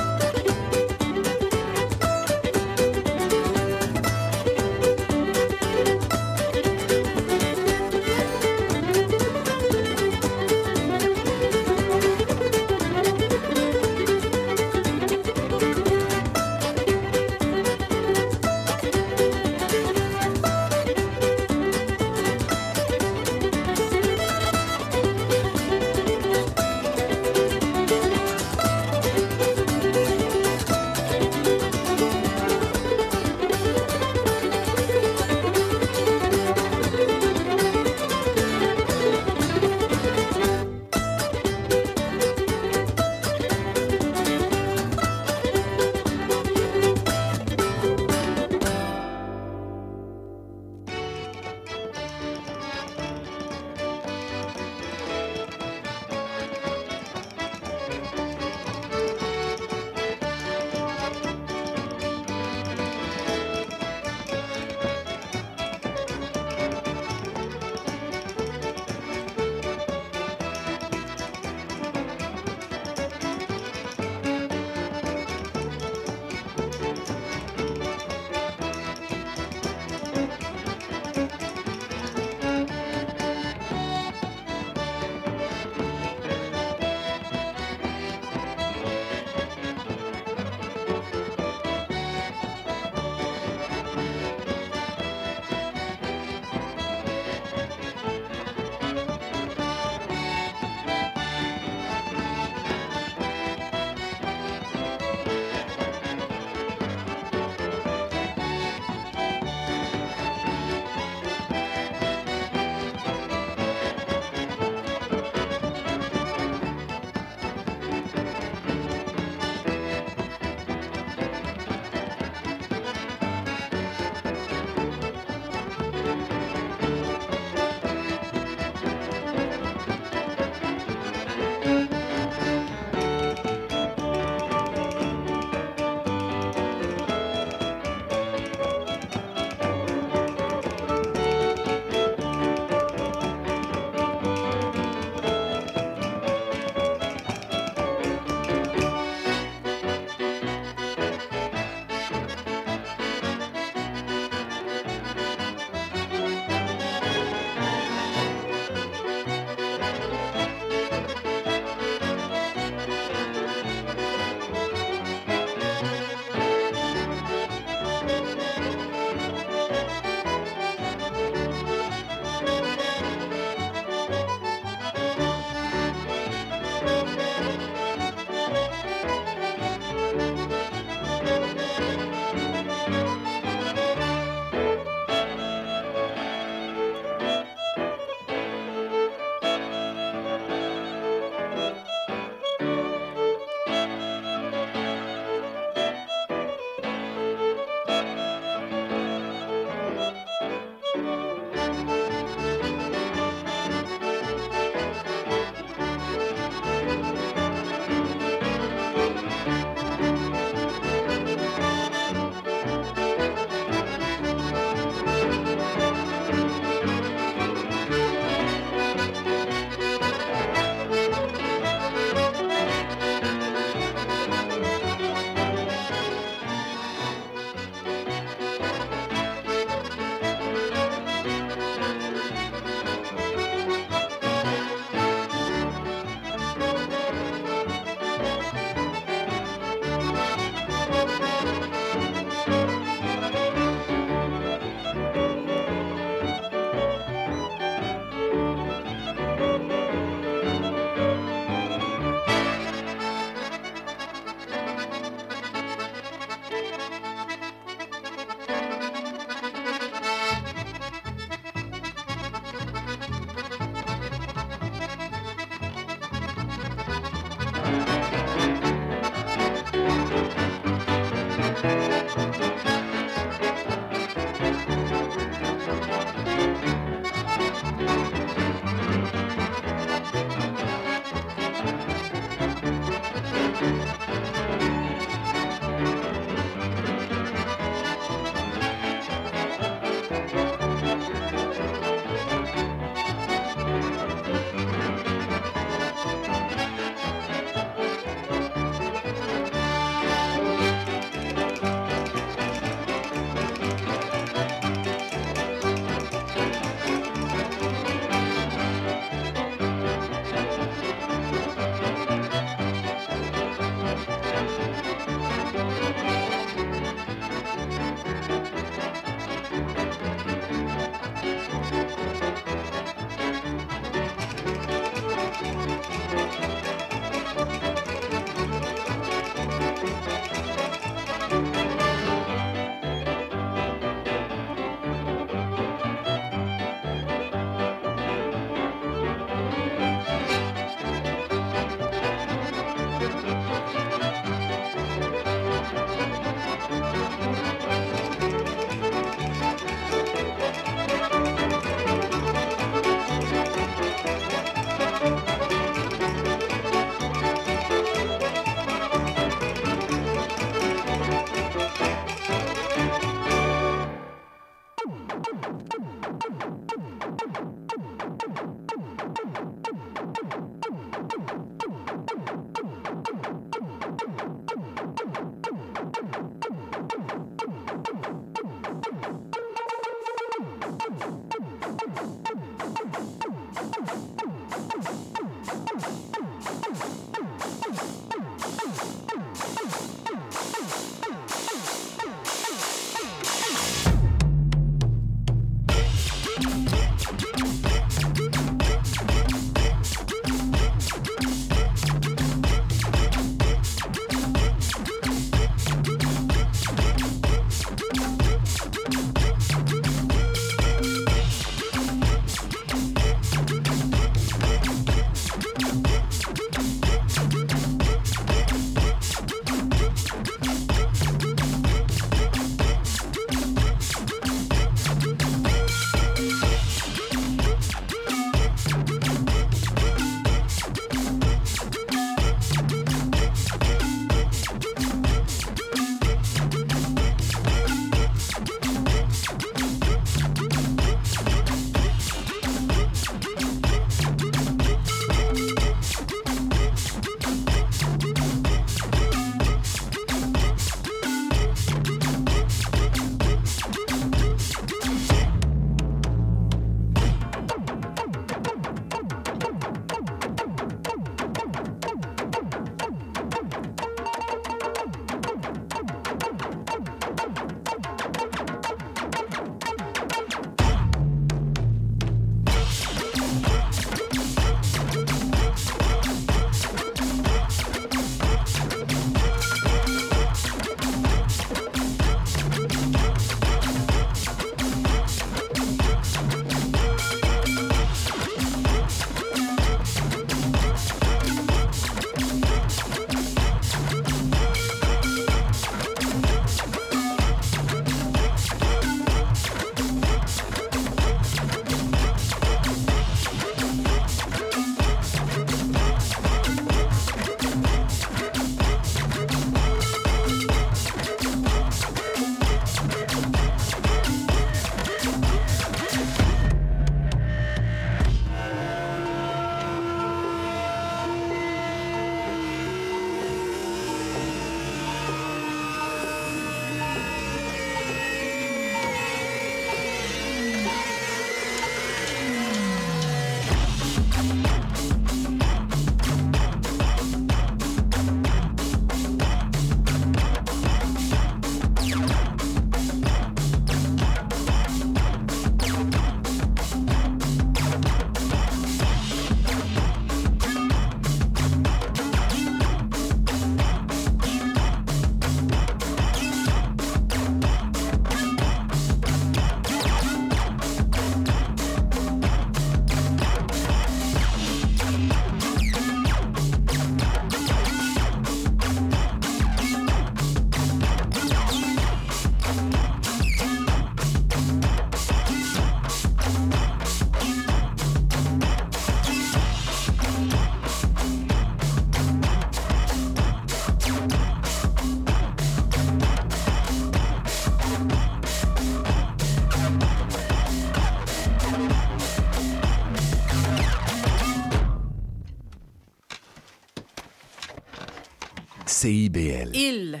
Speaker 23: Il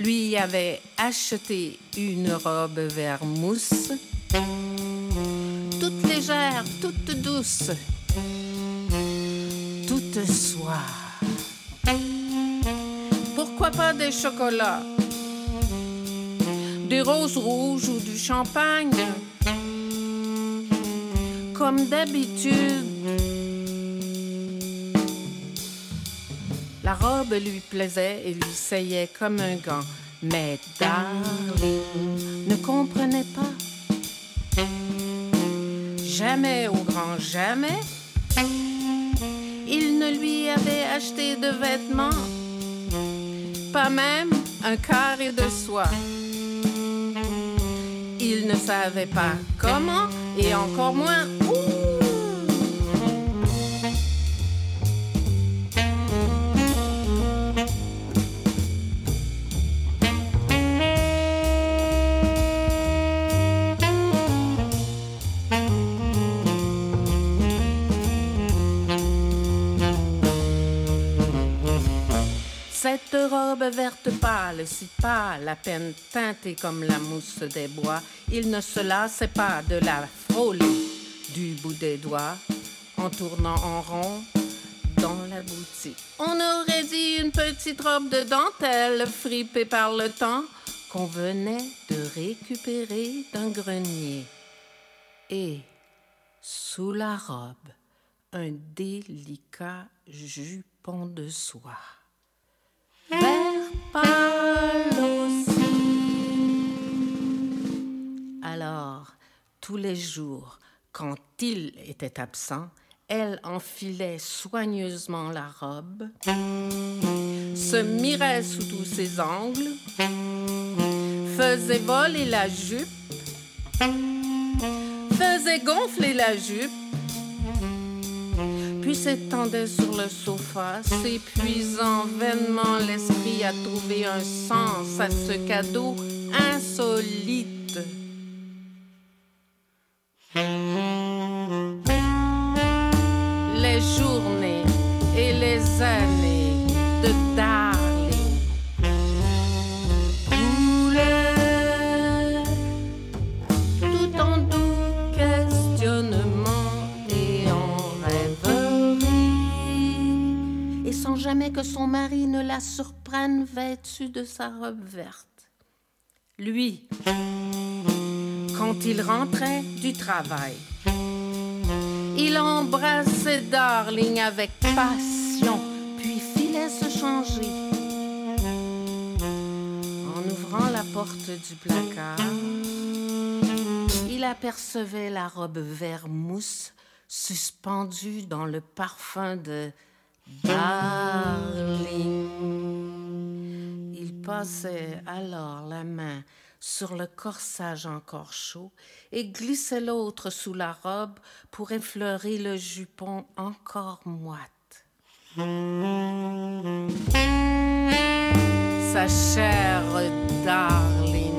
Speaker 23: lui avait acheté une robe vert mousse, toute légère, toute douce, toute soie. Pourquoi pas des chocolats, des roses rouges ou du champagne? Comme d'habitude, lui plaisait et lui saillait comme un gant. Mais Darling ne comprenait pas. Jamais au grand jamais, il ne lui avait acheté de vêtements, pas même un carré de soie. Il ne savait pas comment et encore moins robe verte pâle, si pâle, à peine teintée comme la mousse des bois, il ne se lassait pas de la frôler du bout des doigts, en tournant en rond dans la boutique. On aurait dit une petite robe de dentelle fripée par le temps qu'on venait de récupérer d'un grenier. Et sous la robe, un délicat jupon de soie. Alors, tous les jours, quand il était absent, elle enfilait soigneusement la robe, se mirait sous tous ses angles, faisait voler la jupe, faisait gonfler la jupe, s'étendait sur le sofa, s'épuisant vainement l'esprit à trouver un sens à ce cadeau insolite. Que son mari ne la surprenne vêtue de sa robe verte. Lui, quand il rentrait du travail, il embrassait Darling avec passion, puis filait se changer. En ouvrant la porte du placard, il apercevait la robe vert mousse suspendue dans le parfum de Darling. Il passait alors la main sur le corsage encore chaud et glissait l'autre sous la robe pour effleurer le jupon encore moite. Sa chère darling,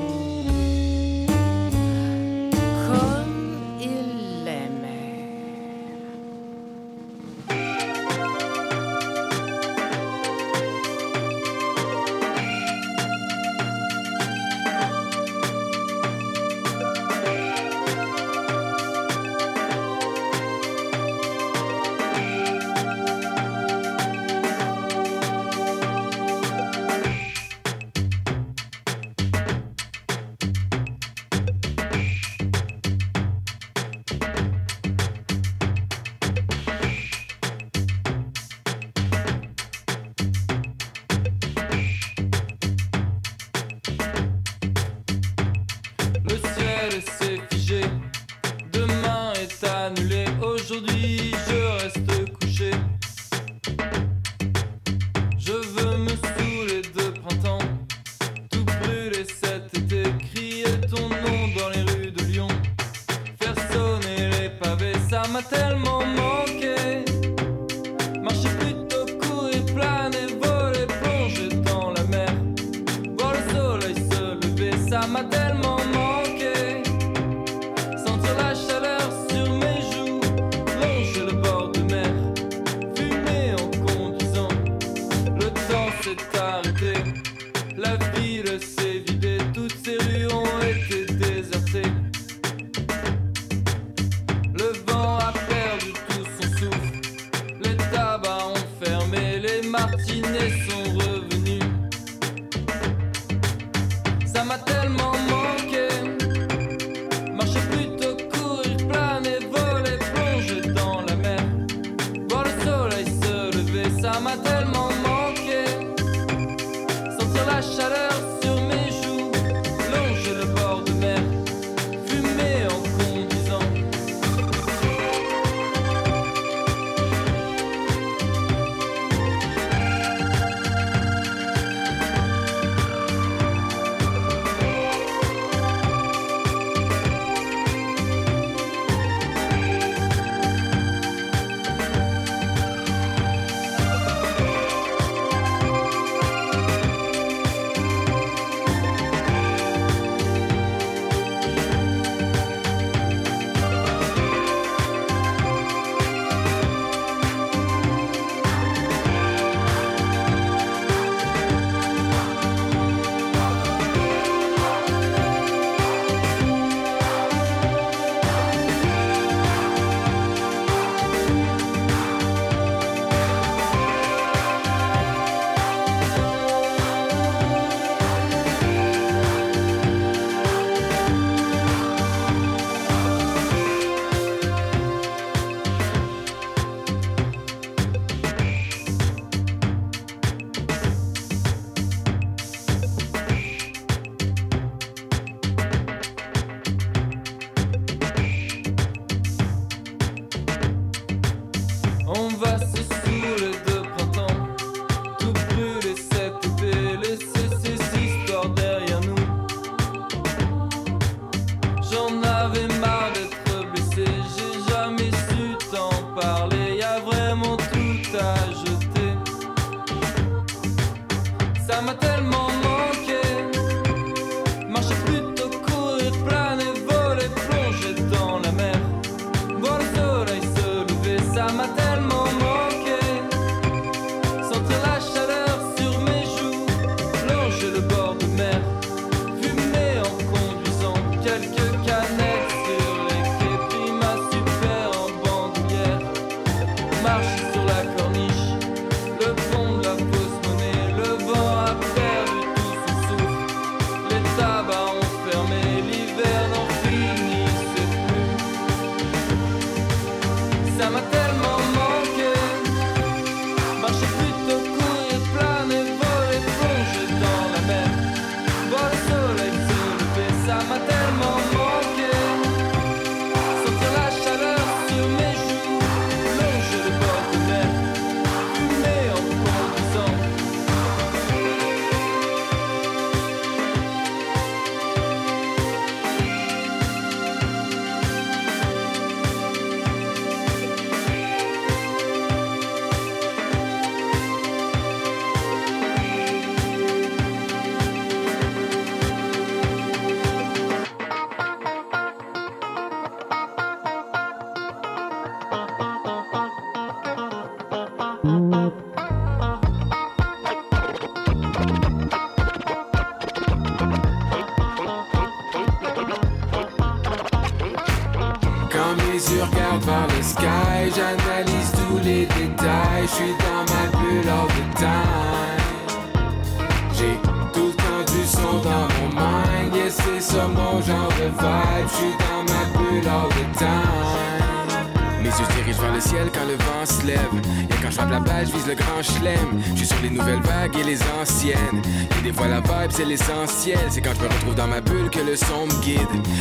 Speaker 29: grand chelem. Je suis sur les nouvelles vagues et les anciennes. Et des fois la vibe, c'est l'essentiel. C'est quand je me retrouve dans ma bulle que le son me guide.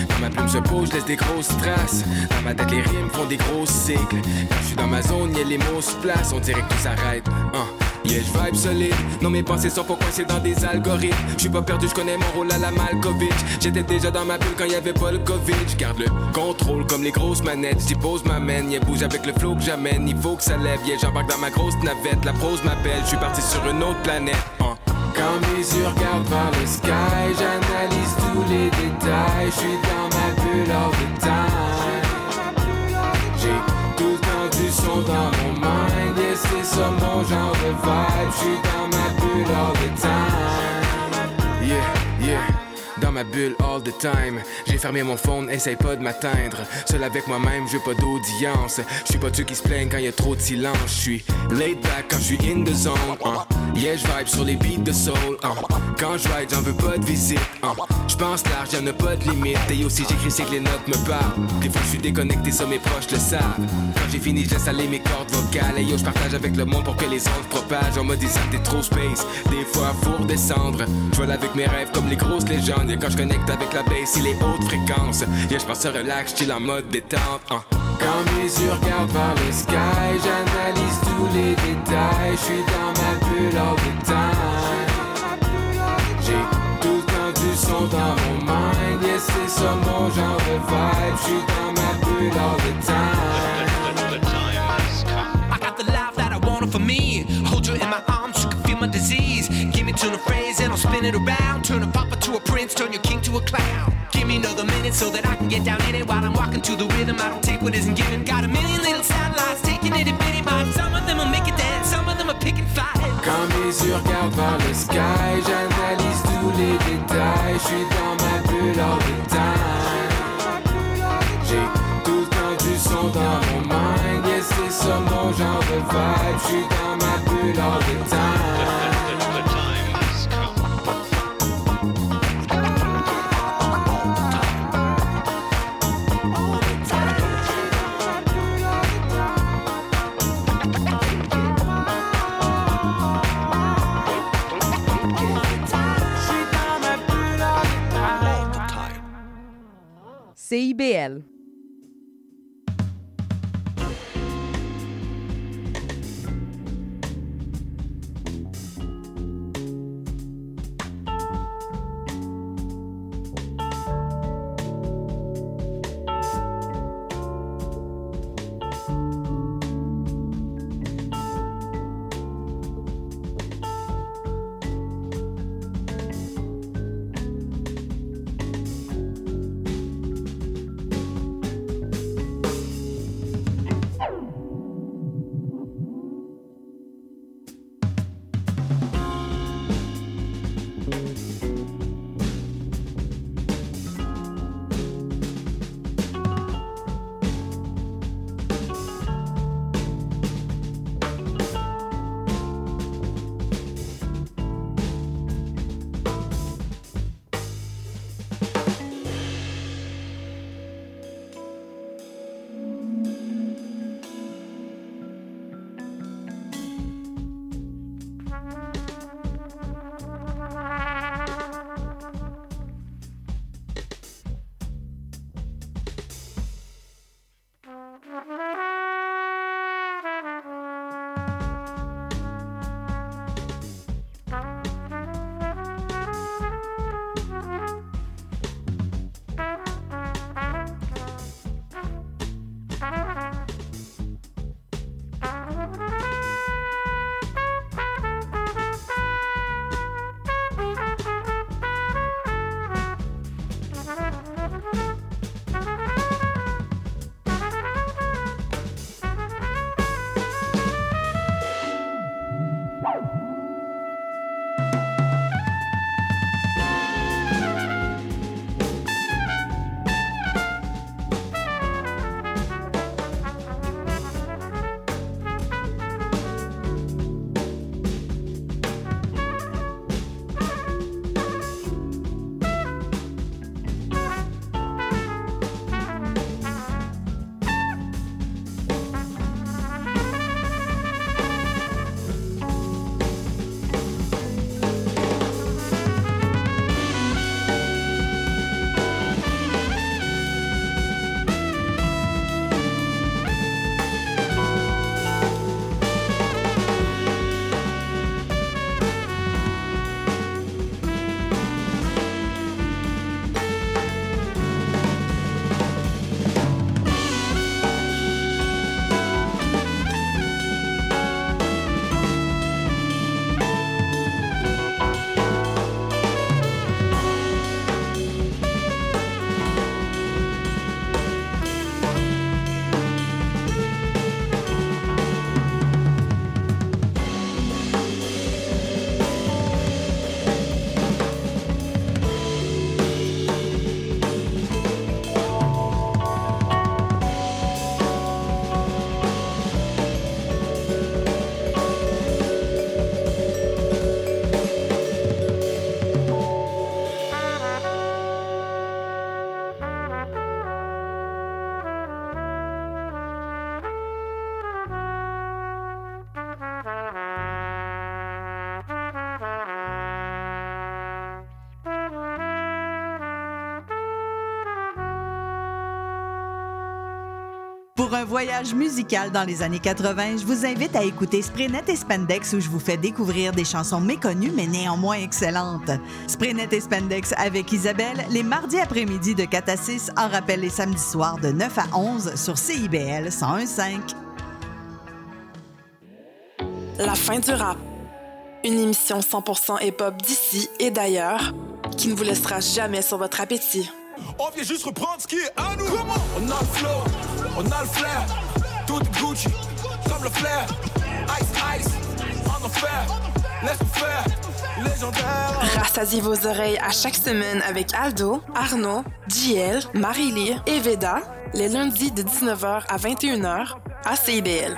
Speaker 29: Quand ma plume se pose, je laisse des grosses traces. Dans ma tête, les rimes font des grosses cycles. Quand je suis dans ma zone, y les mots se placent. On dirait que tout s'arrête. Hein. Yeah, je vibe solide. Non, mes pensées sont pas coincées dans des algorithmes. Je suis pas perdu, je connais mon rôle à la Malkovich. J'étais déjà dans ma bulle quand y avait pas le Covid. Je garde le contrôle comme les grosses manettes. J'y pose ma main, yeah, bouge avec le flow que j'amène. Il faut que ça lève, yeah, j'embarque dans ma grosse navette. La prose m'appelle, je suis parti sur une autre planète. hein. Quand mes yeux regardent vers le sky, j'analyse tous les détails. Je suis dans ma bulle all the time. J'ai tout le temps du son dans mon mind. C'est ça mon genre de vibe. Je suis dans ma bulle all the time. Yeah, yeah. Dans ma bulle all the time. J'ai fermé mon phone, essaye pas de m'atteindre. Seul avec moi-même, veux pas d'audience. Je suis pas ceux qui se plaignent quand y a trop de silence. Je suis laid back quand je suis in the zone. hein. Yeah, je vibe sur les beats de soul. hein. Quand je ride, j'en veux pas de visite. hein. Je pense large, y'en a pas de limite. Et aussi, j'écris, c'est que les notes me parlent. Des fois, je suis déconnecté, ça mes proches le savent. Quand j'ai fini, je laisse mes cordes vocales. Et yo, je partage avec le monde pour que les ondes propagent. On me ça, t'es trop space. Des fois, faut redescendre. Je vole avec mes rêves comme les grosses légendes. Quand je connecte avec la bass et les hautes fréquences. Yeah, je pense relax, chill en mode détente. hein. Quand mes yeux regardent vers le sky, j'analyse tous les détails. Je suis dans ma bulle the time. J'ai tout le temps du son dans mon mind. Yes, c'est ça mon genre de vibe. Je suis dans ma bulle the time.
Speaker 30: I got the life that I wanted for me. Hold you in my arms, you can feel my disease. Spin it around. Turn a papa to a prince, turn your king to a clown. Give me another minute so that I can get down in it while I'm walking to the rhythm. I don't take what isn't given. Got a million little satellites taking itty bitty bites. Some of them will make it dance, some of them are picking fight.
Speaker 29: Quand mes yeux regardent vers le sky, j'analyse tous les détails. Je suis dans ma bulle all the time. J'ai tout le temps du son dans mon mind. Yes, c'est ça mon genre de vibe. Je suis dans ma bulle all the time.
Speaker 31: CIBL. Pour un voyage musical dans les années 80, je vous invite à écouter Spraynet et Spandex où je vous fais découvrir des chansons méconnues mais néanmoins excellentes. Spraynet et Spandex avec Isabelle, les mardis après-midi de 4 à 6, en rappel les samedis soirs de 9 à 11 sur CIBL 101.5.
Speaker 32: La fin du rap. Une émission 100% hip-hop d'ici et d'ailleurs qui ne vous laissera jamais sur votre appétit.
Speaker 28: On vient juste reprendre ce qui est à nous. On a le flow, on a le flair. Tout Gucci, comme le flair. Ice, ice. Laisse-nous faire.
Speaker 32: Rassasiez vos oreilles à chaque semaine avec Aldo, Arnaud, JL, Marie-Lee et Veda, les lundis de 19h à 21h à. CIBL